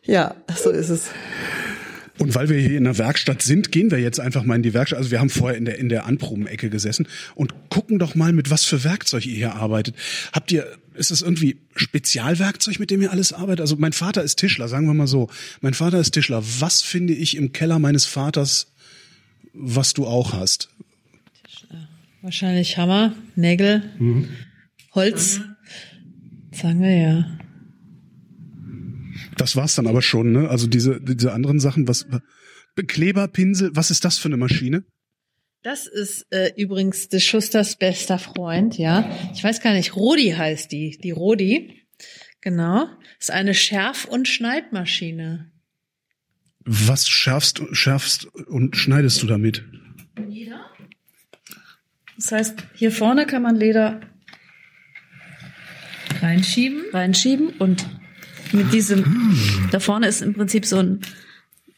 ja, so ist es. Und weil wir hier in der Werkstatt sind, gehen wir jetzt einfach mal in die Werkstatt. Also wir haben vorher in der, in der Anprobenecke gesessen und gucken doch mal, mit was für Werkzeug ihr hier arbeitet. Habt ihr, ist es irgendwie Spezialwerkzeug, mit dem ihr alles arbeitet? Also mein Vater ist Tischler, sagen wir mal so. Mein Vater ist Tischler. Was finde ich im Keller meines Vaters, was du auch hast? Wahrscheinlich Hammer, Nägel, Holz, Zange, ja. Das war's dann aber schon, ne? Also diese, diese anderen Sachen, was, Kleber, Pinsel, was ist das für eine Maschine? Das ist äh, übrigens des Schusters bester Freund, ja. Ich weiß gar nicht, Rodi heißt die, die Rodi. Genau. Ist eine Schärf- und Schneidmaschine. Was schärfst, schärfst und schneidest du damit? Das heißt, hier vorne kann man Leder Reinschieben. reinschieben und mit diesem, da vorne ist im Prinzip so ein,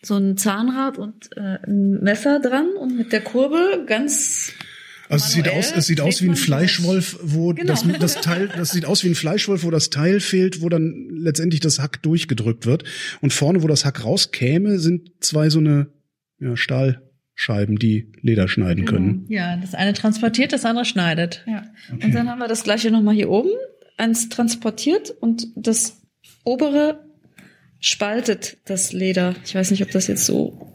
so ein Zahnrad und äh, ein Messer dran und mit der Kurbel ganz Also es sieht aus, es sieht aus wie ein Fleischwolf, wo Genau. das, das Teil, das sieht aus wie ein Fleischwolf, wo das Teil fehlt, wo dann letztendlich das Hack durchgedrückt wird. Und vorne, wo das Hack rauskäme, sind zwei so eine ja, Stahlscheiben, die Leder schneiden können. Ja, das eine transportiert, das andere schneidet. Ja. Und dann haben wir das gleiche nochmal hier oben, eins transportiert und das obere spaltet das Leder. Ich weiß nicht, ob das jetzt so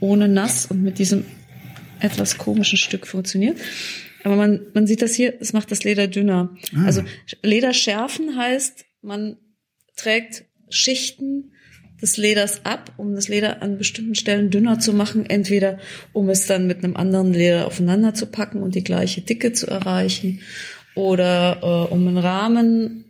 ohne nass und mit diesem etwas komischen Stück funktioniert. Aber man, man sieht das hier, es macht das Leder dünner. Ah. Also Leder schärfen heißt, man trägt Schichten des Leders ab, um das Leder an bestimmten Stellen dünner zu machen, entweder um es dann mit einem anderen Leder aufeinander zu packen und die gleiche Dicke zu erreichen, oder äh, um einen Rahmen,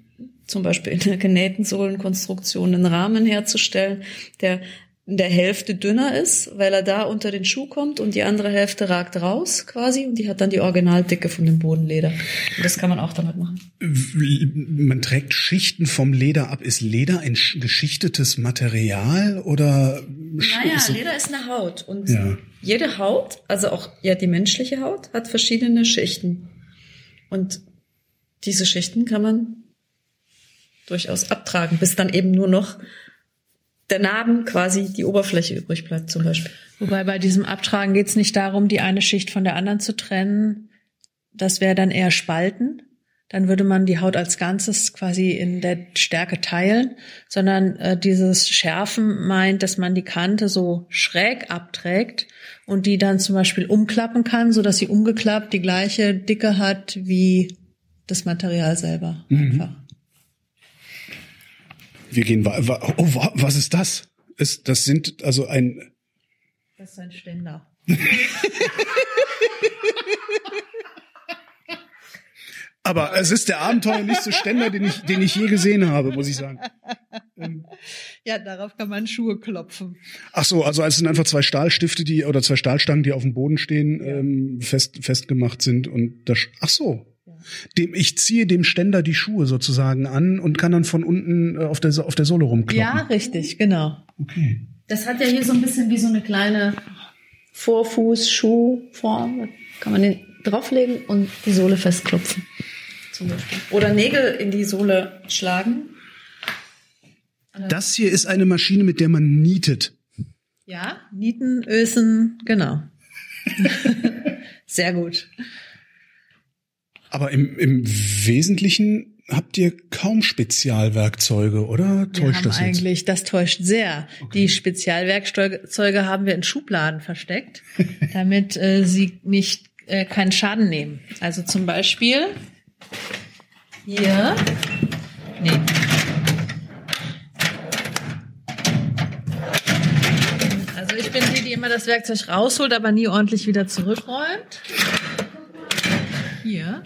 zum Beispiel in der genähten Sohlenkonstruktion, einen Rahmen herzustellen, der in der Hälfte dünner ist, weil er da unter den Schuh kommt und die andere Hälfte ragt raus quasi und die hat dann die Originaldicke von dem Bodenleder. Und das kann man auch damit machen. Man trägt Schichten vom Leder ab. Ist Leder ein sch- geschichtetes Material oder? Naja, ist Leder ist eine Haut und Ja. jede Haut, also auch ja die menschliche Haut, hat verschiedene Schichten. Und diese Schichten kann man durchaus abtragen, bis dann eben nur noch der Narben quasi die Oberfläche übrig bleibt zum Beispiel. Wobei bei diesem Abtragen geht es nicht darum, die eine Schicht von der anderen zu trennen. Das wäre dann eher Spalten. Dann würde man die Haut als Ganzes quasi in der Stärke teilen, sondern äh, dieses Schärfen meint, dass man die Kante so schräg abträgt und die dann zum Beispiel umklappen kann, so dass sie umgeklappt die gleiche Dicke hat wie das Material selber. Einfach. Wir gehen wa- oh, wa- was ist das? Ist, das sind also ein Das ist ein Ständer. aber es ist der abenteuerlichste Ständer, den ich, den ich je gesehen habe, muss ich sagen. Ja, darauf kann man Schuhe klopfen. Ach so, also es sind einfach zwei Stahlstifte, die oder zwei Stahlstangen, die auf dem Boden stehen, ähm, fest festgemacht sind und das. Ach so. Dem ich ziehe dem Ständer die Schuhe sozusagen an und kann dann von unten äh, auf der auf der Sohle rumkloppen. Ja, richtig, genau. Okay. Das hat ja hier so ein bisschen wie so eine kleine Vorfuß-Schuhform. Da kann man den drauflegen und die Sohle festklopfen. Zum Beispiel. Oder Nägel in die Sohle schlagen. Das hier ist eine Maschine, mit der man nietet. Ja, Nieten, Ösen, genau. Sehr gut. Aber im, im Wesentlichen habt ihr kaum Spezialwerkzeuge, oder? Wir Täuscht haben das jetzt? eigentlich, das täuscht sehr. Die Spezialwerkzeuge haben wir in Schubladen versteckt, damit äh, sie nicht äh, keinen Schaden nehmen. Also zum Beispiel hier. Nee. Also ich bin die, die immer das Werkzeug rausholt, aber nie ordentlich wieder zurückräumt. Hier.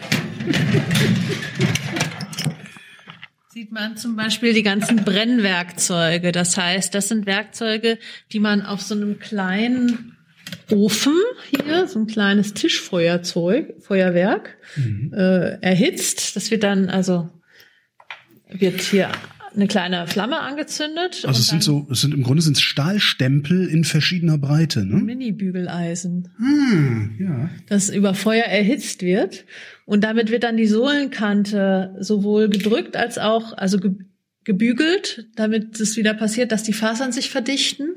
Sieht man zum Beispiel die ganzen Brennwerkzeuge. Das heißt, das sind Werkzeuge, die man auf so einem kleinen Ofen hier, so ein kleines Tischfeuerzeug, Feuerwerk, äh, erhitzt. Das wird dann, also wird hier eine kleine Flamme angezündet. Also es sind so, es sind im Grunde sind Stahlstempel in verschiedener Breite, ne? Mini-Bügeleisen. Hm, ja. das über Feuer erhitzt wird. Und damit wird dann die Sohlenkante sowohl gedrückt als auch, also ge gebügelt, damit es wieder passiert, dass die Fasern sich verdichten.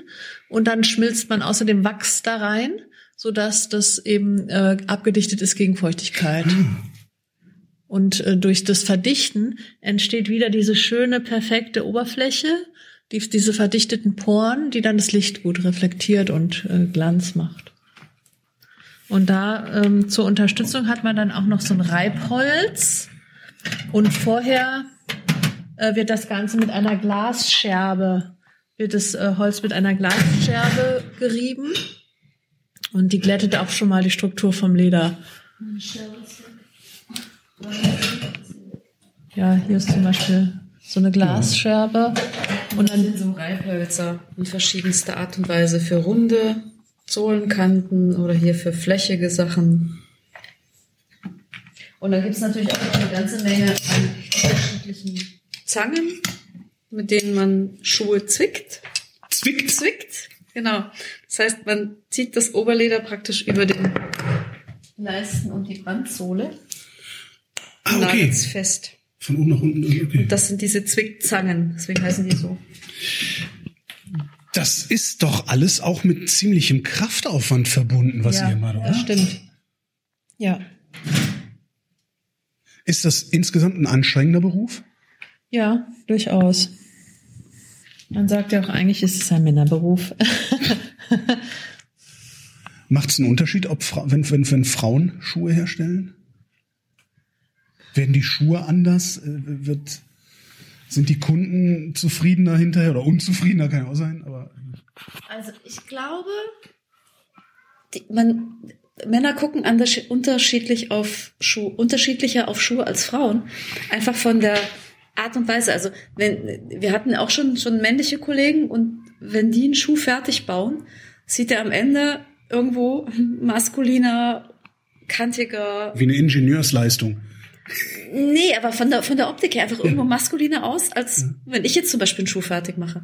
Und dann schmilzt man außerdem Wachs da rein, sodass das eben äh, abgedichtet ist gegen Feuchtigkeit. Und äh, durch das Verdichten entsteht wieder diese schöne, perfekte Oberfläche, die, diese verdichteten Poren, die dann das Licht gut reflektiert und äh, Glanz macht. Und da ähm, zur Unterstützung hat man dann auch noch so ein Reibholz. Und vorher äh, wird das Ganze mit einer Glasscherbe, wird das äh, Holz mit einer Glasscherbe gerieben. Und die glättet auch schon mal die Struktur vom Leder. Ja, hier ist zum Beispiel so eine Glasscherbe. Und dann sind so Reibhölzer in verschiedenster Art und Weise für runde Sohlenkanten oder hier für flächige Sachen. Und dann gibt's natürlich auch noch eine ganze Menge an unterschiedlichen Zangen, mit denen man Schuhe zwickt. Zwickt. Zwickt, genau. Das heißt, man zieht das Oberleder praktisch über den Leisten und die Bandsohle Ah, und okay. fest. Von oben nach unten. Okay. Das sind diese Zwickzangen, deswegen heißen die so. Das ist doch alles auch mit ziemlichem Kraftaufwand verbunden, was ja, ihr macht, das oder? stimmt. Ja. Ist das insgesamt ein anstrengender Beruf? Ja, durchaus. Man sagt ja auch eigentlich, ist es ein Männerberuf. Macht es einen Unterschied, ob Fra wenn, wenn, wenn Frauen Schuhe herstellen? Werden die Schuhe anders? Äh, Wird, sind die Kunden zufriedener hinterher oder unzufriedener, kann ja auch sein, aber. Also ich glaube, die, man, Männer gucken anders, unterschiedlich auf Schuhe, unterschiedlicher auf Schuhe als Frauen. Einfach von der Art und Weise. Also wenn, wir hatten auch schon, schon männliche Kollegen und wenn die einen Schuh fertig bauen, sieht er am Ende irgendwo maskuliner, kantiger. Wie eine Ingenieursleistung. Nee, aber von der, von der Optik her einfach irgendwo maskuliner aus, als wenn ich jetzt zum Beispiel einen Schuh fertig mache.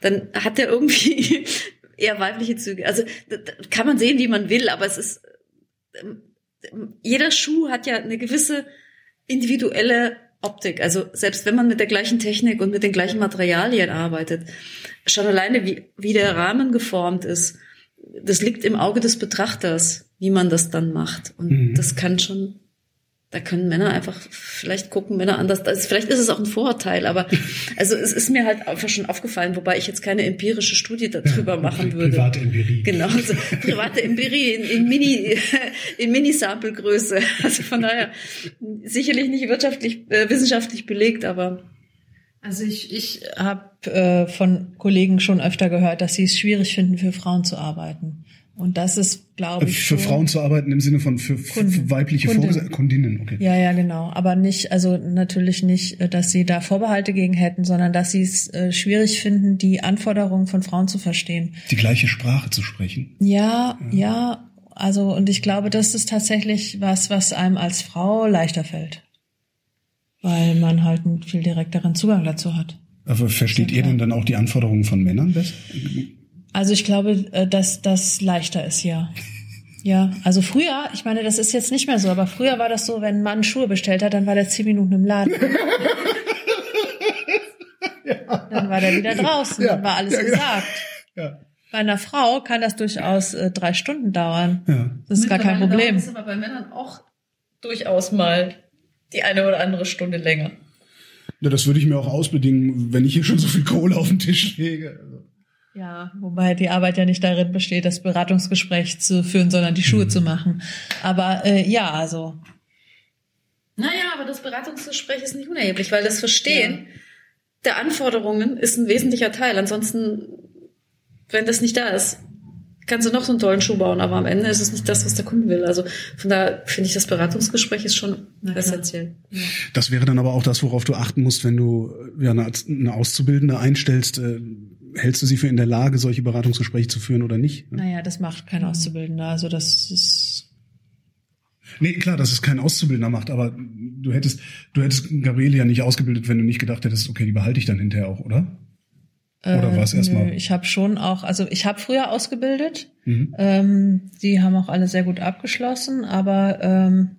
Dann hat der irgendwie eher weibliche Züge. Also kann man sehen, wie man will, aber es ist, ähm, jeder Schuh hat ja eine gewisse individuelle Optik. Also selbst wenn man mit der gleichen Technik und mit den gleichen Materialien arbeitet, schon alleine wie, wie der Rahmen geformt ist, das liegt im Auge des Betrachters, wie man das dann macht. Und Mhm. das kann schon, da können Männer einfach, vielleicht gucken Männer anders, also vielleicht ist es auch ein Vorurteil, aber also es ist mir halt einfach schon aufgefallen, wobei ich jetzt keine empirische Studie darüber machen Pri- würde. Private Empirie. Genau, also private Empirie in, in Mini, in Mini-Sample-Größe. Also von daher sicherlich nicht wirtschaftlich, äh, wissenschaftlich belegt, aber Also ich, ich habe äh, von Kollegen schon öfter gehört, dass sie es schwierig finden, für Frauen zu arbeiten. Und das ist, glaube ich, Für Frauen zu arbeiten im Sinne von für, Kunden. weibliche. Vorgesetzte, Kundinnen, okay. Ja, ja, genau. Aber nicht, also natürlich nicht, äh, dass sie da Vorbehalte gegen hätten, sondern dass sie es äh, schwierig finden, die Anforderungen von Frauen zu verstehen. Die gleiche Sprache zu sprechen. Ja, ja, also und ich glaube, das ist tatsächlich was, was einem als Frau leichter fällt. Weil man halt einen viel direkteren Zugang dazu hat. Aber versteht Ja, ihr denn dann auch die Anforderungen von Männern besser? Also ich glaube, äh, dass das leichter ist, ja. Ja, also früher, ich meine, das ist jetzt nicht mehr so, aber früher war das so, wenn ein Mann Schuhe bestellt hat, dann war der zehn Minuten im Laden. Dann war der wieder draußen, Ja, dann war alles ja, genau. gesagt. Ja. Bei einer Frau kann das durchaus äh, drei Stunden dauern. Ja. Das ist gar kein Problem. ist aber bei Männern auch durchaus mal die eine oder andere Stunde länger. ja, das würde ich mir auch ausbedingen, wenn ich hier schon so viel Kohle auf den Tisch lege. Also, Ja, wobei die Arbeit ja nicht darin besteht, das Beratungsgespräch zu führen, sondern die Schuhe zu machen. Aber äh, ja, also Naja, aber das Beratungsgespräch ist nicht unerheblich, weil das Verstehen der Anforderungen ist ein wesentlicher Teil. Ansonsten, wenn das nicht da ist, kannst du noch so einen tollen Schuh bauen, aber am Ende ist es nicht das, was der Kunde will. Also von daher finde ich, das Beratungsgespräch ist schon essentiell. Das wäre dann aber auch das, worauf du achten musst, wenn du ja, eine, eine Auszubildende einstellst. Äh, hältst du sie für in der Lage, solche Beratungsgespräche zu führen oder nicht? naja, das macht kein Auszubildender. Also das ist Nee, klar, dass es kein Auszubildender macht, aber du hättest, du hättest Gabriele ja nicht ausgebildet, wenn du nicht gedacht hättest, okay, die behalte ich dann hinterher auch, oder? Oder war es Äh, erstmal? Ich habe schon auch, also ich habe früher ausgebildet. Mhm. Ähm, die haben auch alle sehr gut abgeschlossen, aber ähm,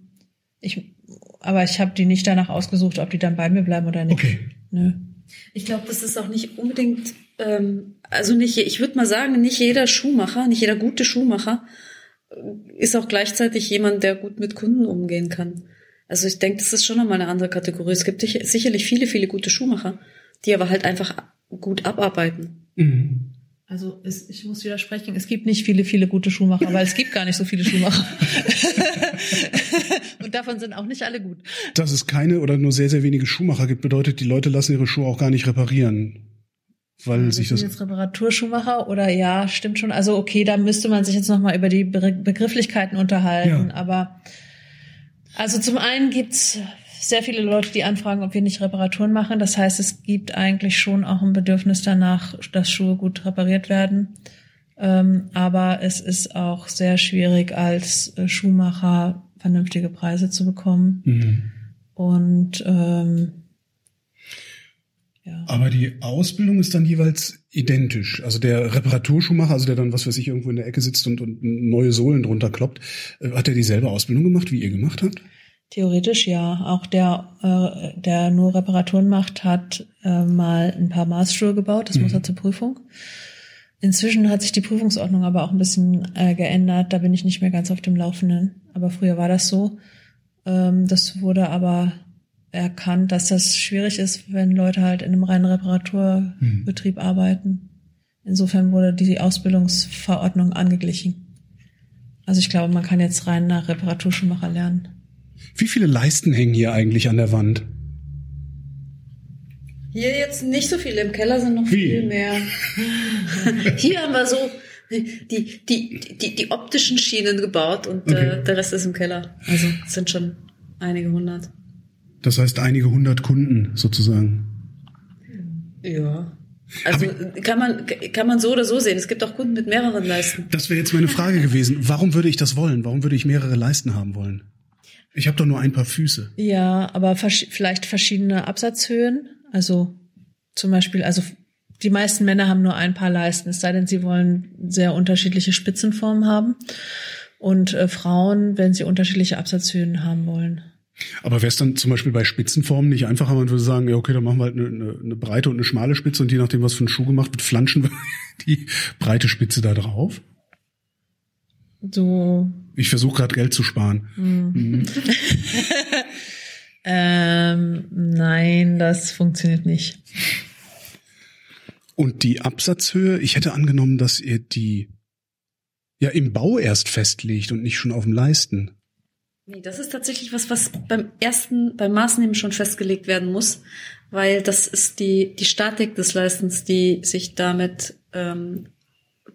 ich, aber ich habe die nicht danach ausgesucht, ob die dann bei mir bleiben oder nicht. Okay. Nö. Ich glaube, das ist auch nicht unbedingt, ähm, also nicht, ich würde mal sagen, nicht jeder Schuhmacher, nicht jeder gute Schuhmacher äh, ist auch gleichzeitig jemand, der gut mit Kunden umgehen kann. Also ich denke, das ist schon nochmal eine andere Kategorie. Es gibt sicherlich viele, viele gute Schuhmacher, die aber halt einfach gut abarbeiten. Mhm. Also es, ich muss widersprechen, es gibt nicht viele, viele gute Schuhmacher, weil es gibt gar nicht so viele Schuhmacher. Und davon sind auch nicht alle gut. Dass es keine oder nur sehr, sehr wenige Schuhmacher gibt, bedeutet, die Leute lassen ihre Schuhe auch gar nicht reparieren. Weil sich das. jetzt Reparaturschuhmacher oder ja, stimmt schon. Also okay, da müsste man sich jetzt noch mal über die Be Begrifflichkeiten unterhalten. Ja. Aber also zum einen gibt's sehr viele Leute, die anfragen, ob wir nicht Reparaturen machen. Das heißt, es gibt eigentlich schon auch ein Bedürfnis danach, dass Schuhe gut repariert werden. Ähm, aber es ist auch sehr schwierig, als Schuhmacher vernünftige Preise zu bekommen. Mhm. Und ähm, ja. Aber die Ausbildung ist dann jeweils identisch. Also der Reparaturschuhmacher, also der dann, was weiß ich, irgendwo in der Ecke sitzt und, und neue Sohlen drunter kloppt, äh, hat er dieselbe Ausbildung gemacht, wie ihr gemacht habt? Theoretisch ja. Auch der, äh, der nur Reparaturen macht, hat äh, mal ein paar Maßschuhe gebaut. Das muss er zur Prüfung. Inzwischen hat sich die Prüfungsordnung aber auch ein bisschen äh, geändert. Da bin ich nicht mehr ganz auf dem Laufenden. Aber früher war das so. Ähm, das wurde aber erkannt, dass das schwierig ist, wenn Leute halt in einem reinen Reparaturbetrieb arbeiten. Insofern wurde die Ausbildungsverordnung angeglichen. Also ich glaube, man kann jetzt rein nach Reparaturschuhmacher lernen. Wie viele Leisten hängen hier eigentlich an der Wand? Hier jetzt nicht so viele, im Keller sind noch Wie? viel mehr. Hier haben wir so die, die, die, die optischen Schienen gebaut und Okay. äh, der Rest ist im Keller. Also es sind schon einige hundert. Das heißt einige hundert Kunden sozusagen. Ja. Also kann man, kann man so oder so sehen. Es gibt auch Kunden mit mehreren Leisten. Das wäre jetzt meine Frage gewesen. Warum würde ich das wollen? Warum würde ich mehrere Leisten haben wollen? Ich habe doch nur ein paar Füße. Ja, aber versch vielleicht verschiedene Absatzhöhen. Also zum Beispiel, also die meisten Männer haben nur ein paar Leisten, es sei denn, sie wollen sehr unterschiedliche Spitzenformen haben. Und äh, Frauen, wenn sie unterschiedliche Absatzhöhen haben wollen. Aber wäre es dann zum Beispiel bei Spitzenformen nicht einfacher, man würde sagen, ja okay, dann machen wir halt eine, eine, eine breite und eine schmale Spitze und je nachdem, was für ein Schuh gemacht wird, flanschen wir die breite Spitze da drauf. So, Ich versuche gerade Geld zu sparen. Mhm. ähm, nein, das funktioniert nicht. Und die Absatzhöhe, ich hätte angenommen, dass ihr die ja im Bau erst festlegt und nicht schon auf dem Leisten. Nee, das ist tatsächlich was, was beim ersten, beim Maßnehmen schon festgelegt werden muss, weil das ist die, die Statik des Leistens, die sich damit ähm,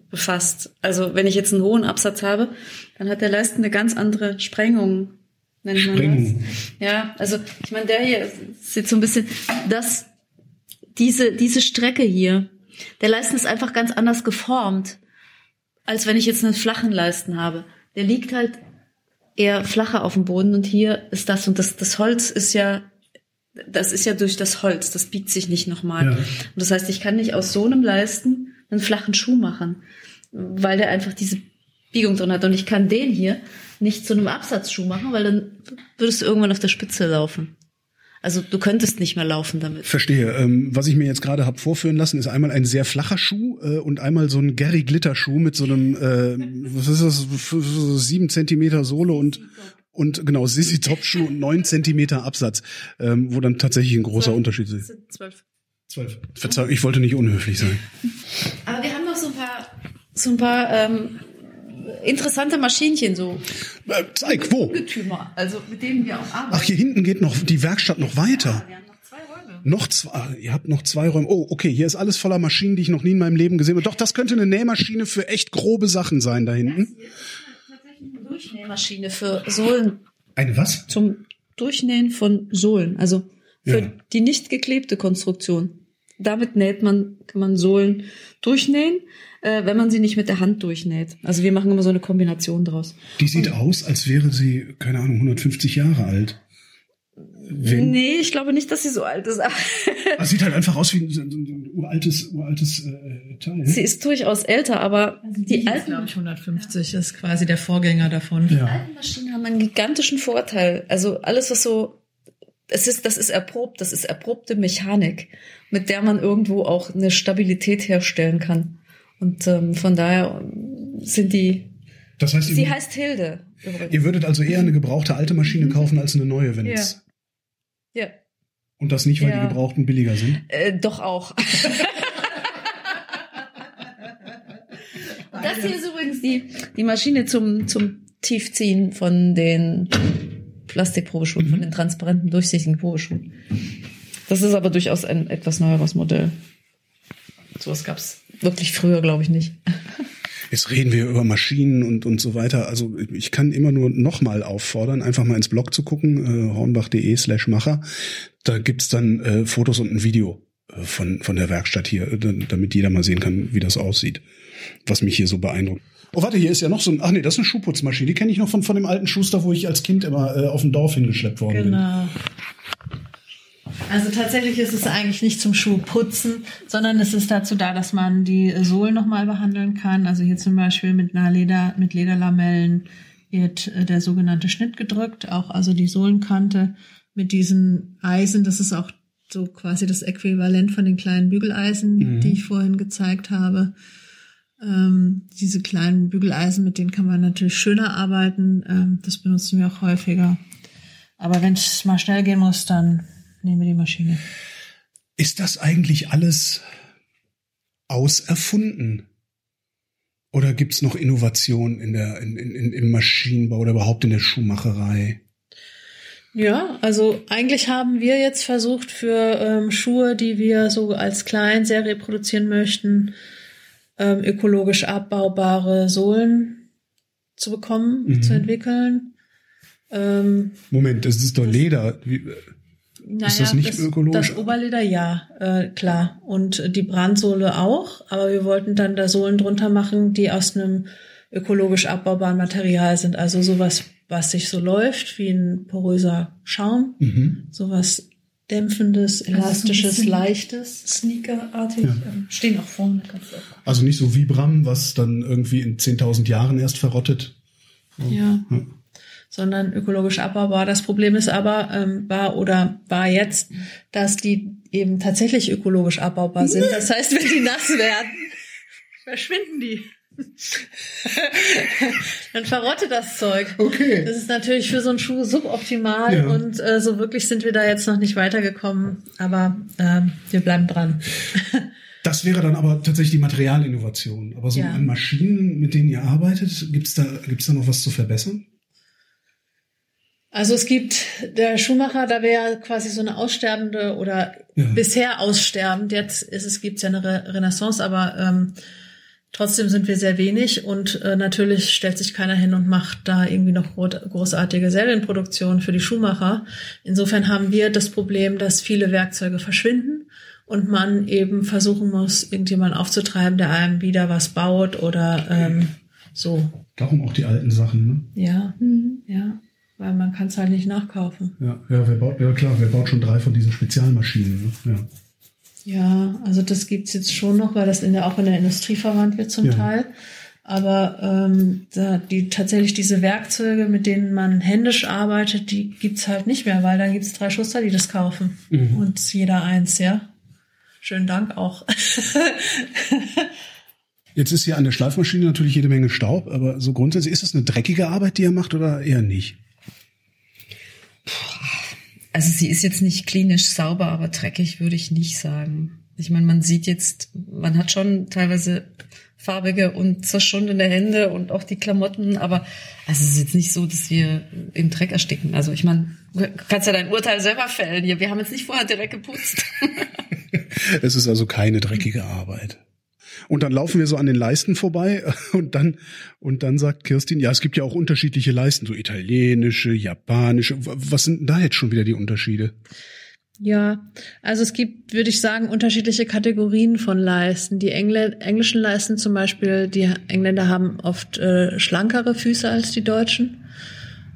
befasst. Also wenn ich jetzt einen hohen Absatz habe, dann hat der Leisten eine ganz andere Sprengung. Nennt man Sprengung. das. Ja, also ich meine, der hier sieht so ein bisschen, das, diese, diese Strecke hier, der Leisten ist einfach ganz anders geformt, als wenn ich jetzt einen flachen Leisten habe. Der liegt halt eher flacher auf dem Boden und hier ist das und das, das Holz ist ja, das ist ja durch das Holz, das biegt sich nicht nochmal. Ja. Und das heißt, ich kann nicht aus so einem Leisten einen flachen Schuh machen, weil der einfach diese Biegung drin hat. Und ich kann den hier nicht zu einem Absatzschuh machen, weil dann würdest du irgendwann auf der Spitze laufen. Also du könntest nicht mehr laufen damit. Verstehe. Ähm, was ich mir jetzt gerade hab vorführen lassen, ist einmal ein sehr flacher Schuh äh, und einmal so ein Gary Glitter Schuh mit so einem, äh, was ist das, sieben Zentimeter Sohle und und genau Sissy Top Schuh und neun Zentimeter Absatz, ähm, wo dann tatsächlich ein großer Unterschied ist. Zwölf. Zwölf. Verzeihung, ich wollte nicht unhöflich sein. Aber wir haben noch so ein paar, so ein paar ähm, interessante Maschinchen, so Äh, zeig, wo? Ungetümer, also mit denen wir auch arbeiten. Ach, hier hinten geht noch die Werkstatt noch weiter. wir haben noch zwei Räume. Noch zwei, ihr habt noch zwei Räume. Oh, okay, hier ist alles voller Maschinen, die ich noch nie in meinem Leben gesehen habe. Doch, das könnte eine Nähmaschine für echt grobe Sachen sein da hinten. Tatsächlich eine Durchnähmaschine für Sohlen Eine was? zum Durchnähen von Sohlen, also für Ja. die nicht geklebte Konstruktion. Damit näht man, kann man Sohlen durchnähen, äh, wenn man sie nicht mit der Hand durchnäht. Also wir machen immer so eine Kombination draus. Die sieht aus, als wäre sie, keine Ahnung, 150 Jahre alt. Wenn, Nee, ich glaube nicht, dass sie so alt ist. aber Ah, sieht halt einfach aus wie ein, ein, uraltes, uraltes äh, Teil. sie ist durchaus älter, aber die ist, alten glaube ich, 150 ist quasi der Vorgänger davon. Ja. alten Maschinen haben einen gigantischen Vorteil. Also alles, was so, es ist, das ist erprobt, das ist erprobte Mechanik, mit der man irgendwo auch eine Stabilität herstellen kann. Und ähm, von daher sind die. Das heißt, Sie ihr, heißt Hilde übrigens. ihr würdet also eher eine gebrauchte alte Maschine kaufen als eine neue, wenn Ja. es. Ja, Und das nicht, weil Ja. die gebrauchten billiger sind. äh, doch auch. das hier ist übrigens die die Maschine zum zum Tiefziehen von den Plastikprobeschuhen, von den transparenten, durchsichtigen Probeschuhen. Das ist aber durchaus ein etwas neueres Modell. Sowas gab's wirklich früher, glaube ich, nicht. Jetzt reden wir über Maschinen und, und so weiter. Also ich kann immer nur nochmal auffordern, einfach mal ins Blog zu gucken, äh, hornbach.de slash Macher. Da gibt's dann äh, Fotos und ein Video äh, von, von der Werkstatt hier, äh, damit jeder mal sehen kann, wie das aussieht. Was mich hier so beeindruckt. Oh, warte, hier ist ja noch so ein, ach nee, das ist eine Schuhputzmaschine. Die kenne ich noch von, von dem alten Schuster, wo ich als Kind immer äh, auf dem Dorf hingeschleppt worden bin. Genau. Also tatsächlich ist es eigentlich nicht zum Schuhputzen, sondern es ist dazu da, dass man die Sohlen nochmal behandeln kann. Also hier zum Beispiel mit einer Leder, mit Lederlamellen wird äh, der sogenannte Schnitt gedrückt, auch also die Sohlenkante mit diesen Eisen. Das ist auch so quasi das Äquivalent von den kleinen Bügeleisen, die ich vorhin gezeigt habe. Ähm, diese kleinen Bügeleisen, mit denen kann man natürlich schöner arbeiten. Ähm, das benutzen wir auch häufiger. Aber wenn es mal schnell gehen muss, dann nehmen wir die Maschine. Ist das eigentlich alles auserfunden? Oder gibt's noch Innovationen in der, in, in, im Maschinenbau oder überhaupt in der Schuhmacherei? Ja, also eigentlich haben wir jetzt versucht für ähm, Schuhe, die wir so als Kleinserie produzieren möchten, ähm, ökologisch abbaubare Sohlen zu bekommen, Mhm. zu entwickeln. Ähm, Moment, das ist doch Leder. Wie, naja, Ist das nicht ökologisch? Das Oberleder ja, äh, klar. Und äh, die Brandsohle auch, aber wir wollten dann da Sohlen drunter machen, die aus einem ökologisch abbaubaren Material sind. Also sowas, was sich so läuft, wie ein poröser Schaum, mhm. sowas dämpfendes, elastisches, bisschen- leichtes. Sneakerartig. Ja. Ähm, stehen auch vorne. Kannst du auch. Also nicht so Vibram, was dann irgendwie in 10.000 Jahren erst verrottet. Ja. Ja. Sondern ökologisch abbaubar. Das Problem ist aber, ähm, war oder war jetzt, dass die eben tatsächlich ökologisch abbaubar sind. Das heißt, wenn die nass werden, verschwinden die. Dann verrottet das Zeug. Okay. Das ist natürlich für so einen Schuh suboptimal Ja. und äh, so wirklich sind wir da jetzt noch nicht weitergekommen, aber ähm, wir bleiben dran. Das wäre dann aber tatsächlich die Materialinnovation. Aber so Ja. an Maschinen, mit denen ihr arbeitet, gibt's da, gibt's da noch was zu verbessern? Also es gibt der Schuhmacher, da wäre quasi so eine aussterbende oder Ja. bisher aussterbend. Jetzt ist es gibt's ja eine Re Renaissance, aber ähm, trotzdem sind wir sehr wenig und äh, natürlich stellt sich keiner hin und macht da irgendwie noch gro großartige Serienproduktionen für die Schuhmacher. Insofern haben wir das Problem, dass viele Werkzeuge verschwinden und man eben versuchen muss, irgendjemanden aufzutreiben, der einem wieder was baut oder ähm, so. Darum auch die alten Sachen, ne? Ja, ja, weil man kann es halt nicht nachkaufen. Ja, ja, wer baut, ja klar, wer baut schon drei von diesen Spezialmaschinen, ne? Ja. Ja, also das gibt's jetzt schon noch, weil das in der, auch in der Industrie verwandt wird zum Ja. Teil. Aber ähm, da, die tatsächlich diese Werkzeuge, mit denen man händisch arbeitet, die gibt's halt nicht mehr, weil dann gibt's drei Schuster, die das kaufen. Mhm. Und jeder eins, ja. Schönen Dank auch. Jetzt ist hier an der Schleifmaschine natürlich jede Menge Staub, aber so grundsätzlich ist das eine dreckige Arbeit, die ihr macht oder eher nicht? Also sie ist jetzt nicht klinisch sauber, aber dreckig würde ich nicht sagen. Ich meine, man sieht jetzt, man hat schon teilweise farbige und zerschundene Hände und auch die Klamotten, aber also es ist jetzt nicht so, dass wir im Dreck ersticken. Also ich meine, du kannst ja dein Urteil selber fällen. Wir haben jetzt nicht vorher direkt geputzt. Es ist also keine dreckige Arbeit. Und dann laufen wir so an den Leisten vorbei und dann, und dann sagt Kirstin, ja, es gibt ja auch unterschiedliche Leisten, so italienische, japanische. Was sind denn da jetzt schon wieder die Unterschiede? Ja, also es gibt, würde ich sagen, unterschiedliche Kategorien von Leisten. Die Engl englischen Leisten zum Beispiel, die Engländer haben oft äh, schlankere Füße als die Deutschen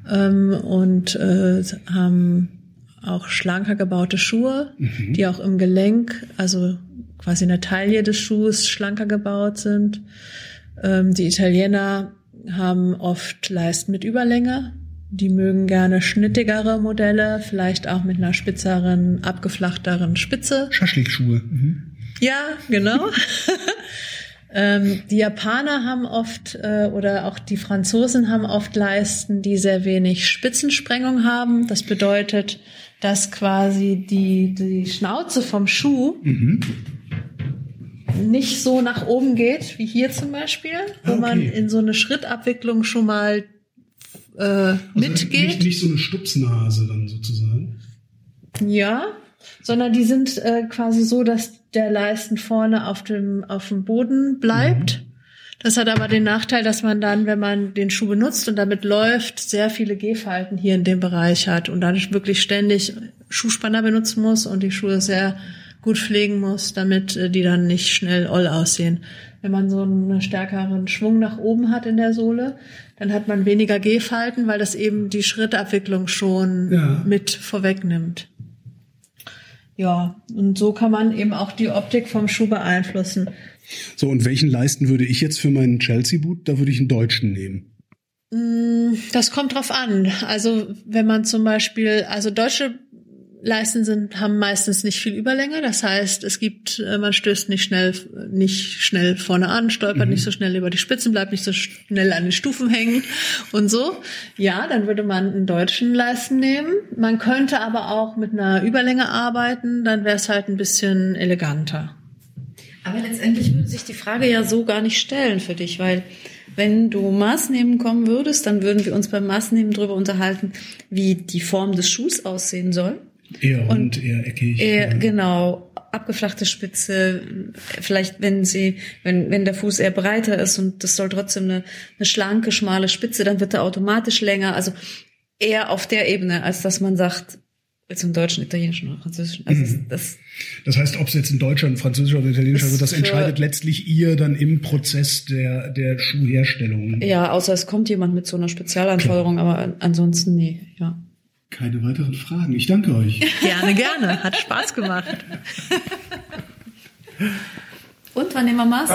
ähm, und äh, haben auch schlanker gebaute Schuhe, die auch im Gelenk, also quasi in der Taille des Schuhs schlanker gebaut sind. Ähm, die Italiener haben oft Leisten mit Überlänge. Die mögen gerne schnittigere Modelle, vielleicht auch mit einer spitzeren, abgeflachteren Spitze. Schaschlikschuhe. Mhm. Ja, genau. ähm, die Japaner haben oft äh, oder auch die Franzosen haben oft Leisten, die sehr wenig Spitzensprengung haben. Das bedeutet, dass quasi die, die Schnauze vom Schuh nicht so nach oben geht, wie hier zum Beispiel, wo Ah, okay. man in so eine Schrittabwicklung schon mal äh, Also mitgeht. Nicht, nicht so eine Stupsnase dann sozusagen. Ja, sondern die sind äh, quasi so, dass der Leisten vorne auf dem, auf dem Boden bleibt. Das hat aber den Nachteil, dass man dann, wenn man den Schuh benutzt und damit läuft, sehr viele Gehfalten hier in dem Bereich hat und dann wirklich ständig Schuhspanner benutzen muss und die Schuhe sehr gut pflegen muss, damit äh, die dann nicht schnell oll aussehen. Wenn man so einen stärkeren Schwung nach oben hat in der Sohle, dann hat man weniger Gehfalten, weil das eben die Schrittabwicklung schon Ja. mit vorwegnimmt. Ja, und so kann man eben auch die Optik vom Schuh beeinflussen. So, und welchen Leisten würde ich jetzt für meinen Chelsea-Boot? Da würde ich einen deutschen nehmen. Mm, Das kommt drauf an. Also wenn man zum Beispiel, also deutsche Leisten sind, haben meistens nicht viel Überlänge. Das heißt, es gibt, äh, man stößt nicht schnell, nicht schnell vorne an, stolpert nicht so schnell über die Spitzen, bleibt nicht so schnell an den Stufen hängen und so. Ja, dann würde man einen deutschen Leisten nehmen. Man könnte aber auch mit einer Überlänge arbeiten, dann wäre es halt ein bisschen eleganter. Aber letztendlich würde sich die Frage ja so gar nicht stellen für dich, weil wenn du Maßnehmen kommen würdest, dann würden wir uns beim Maßnehmen darüber unterhalten, wie die Form des Schuhs aussehen soll. Eher rund, eher eckig. Eher, ja. Genau, abgeflachte Spitze, vielleicht wenn sie, wenn, wenn der Fuß eher breiter ist und das soll trotzdem eine, eine schlanke, schmale Spitze, dann wird er automatisch länger. Also eher auf der Ebene, als dass man sagt, jetzt im Deutschen, Italienischen oder Französischen. Also Mhm. das, Das heißt, ob es jetzt in Deutschland, Französisch oder Italienisch, also das entscheidet letztlich ihr dann im Prozess der, der Schuhherstellung. ja, außer es kommt jemand mit so einer Spezialanforderung, aber an- ansonsten nee, ja. Keine weiteren Fragen. Ich danke euch. Gerne, gerne. Hat Spaß gemacht. Und wann nehmen wir Maß?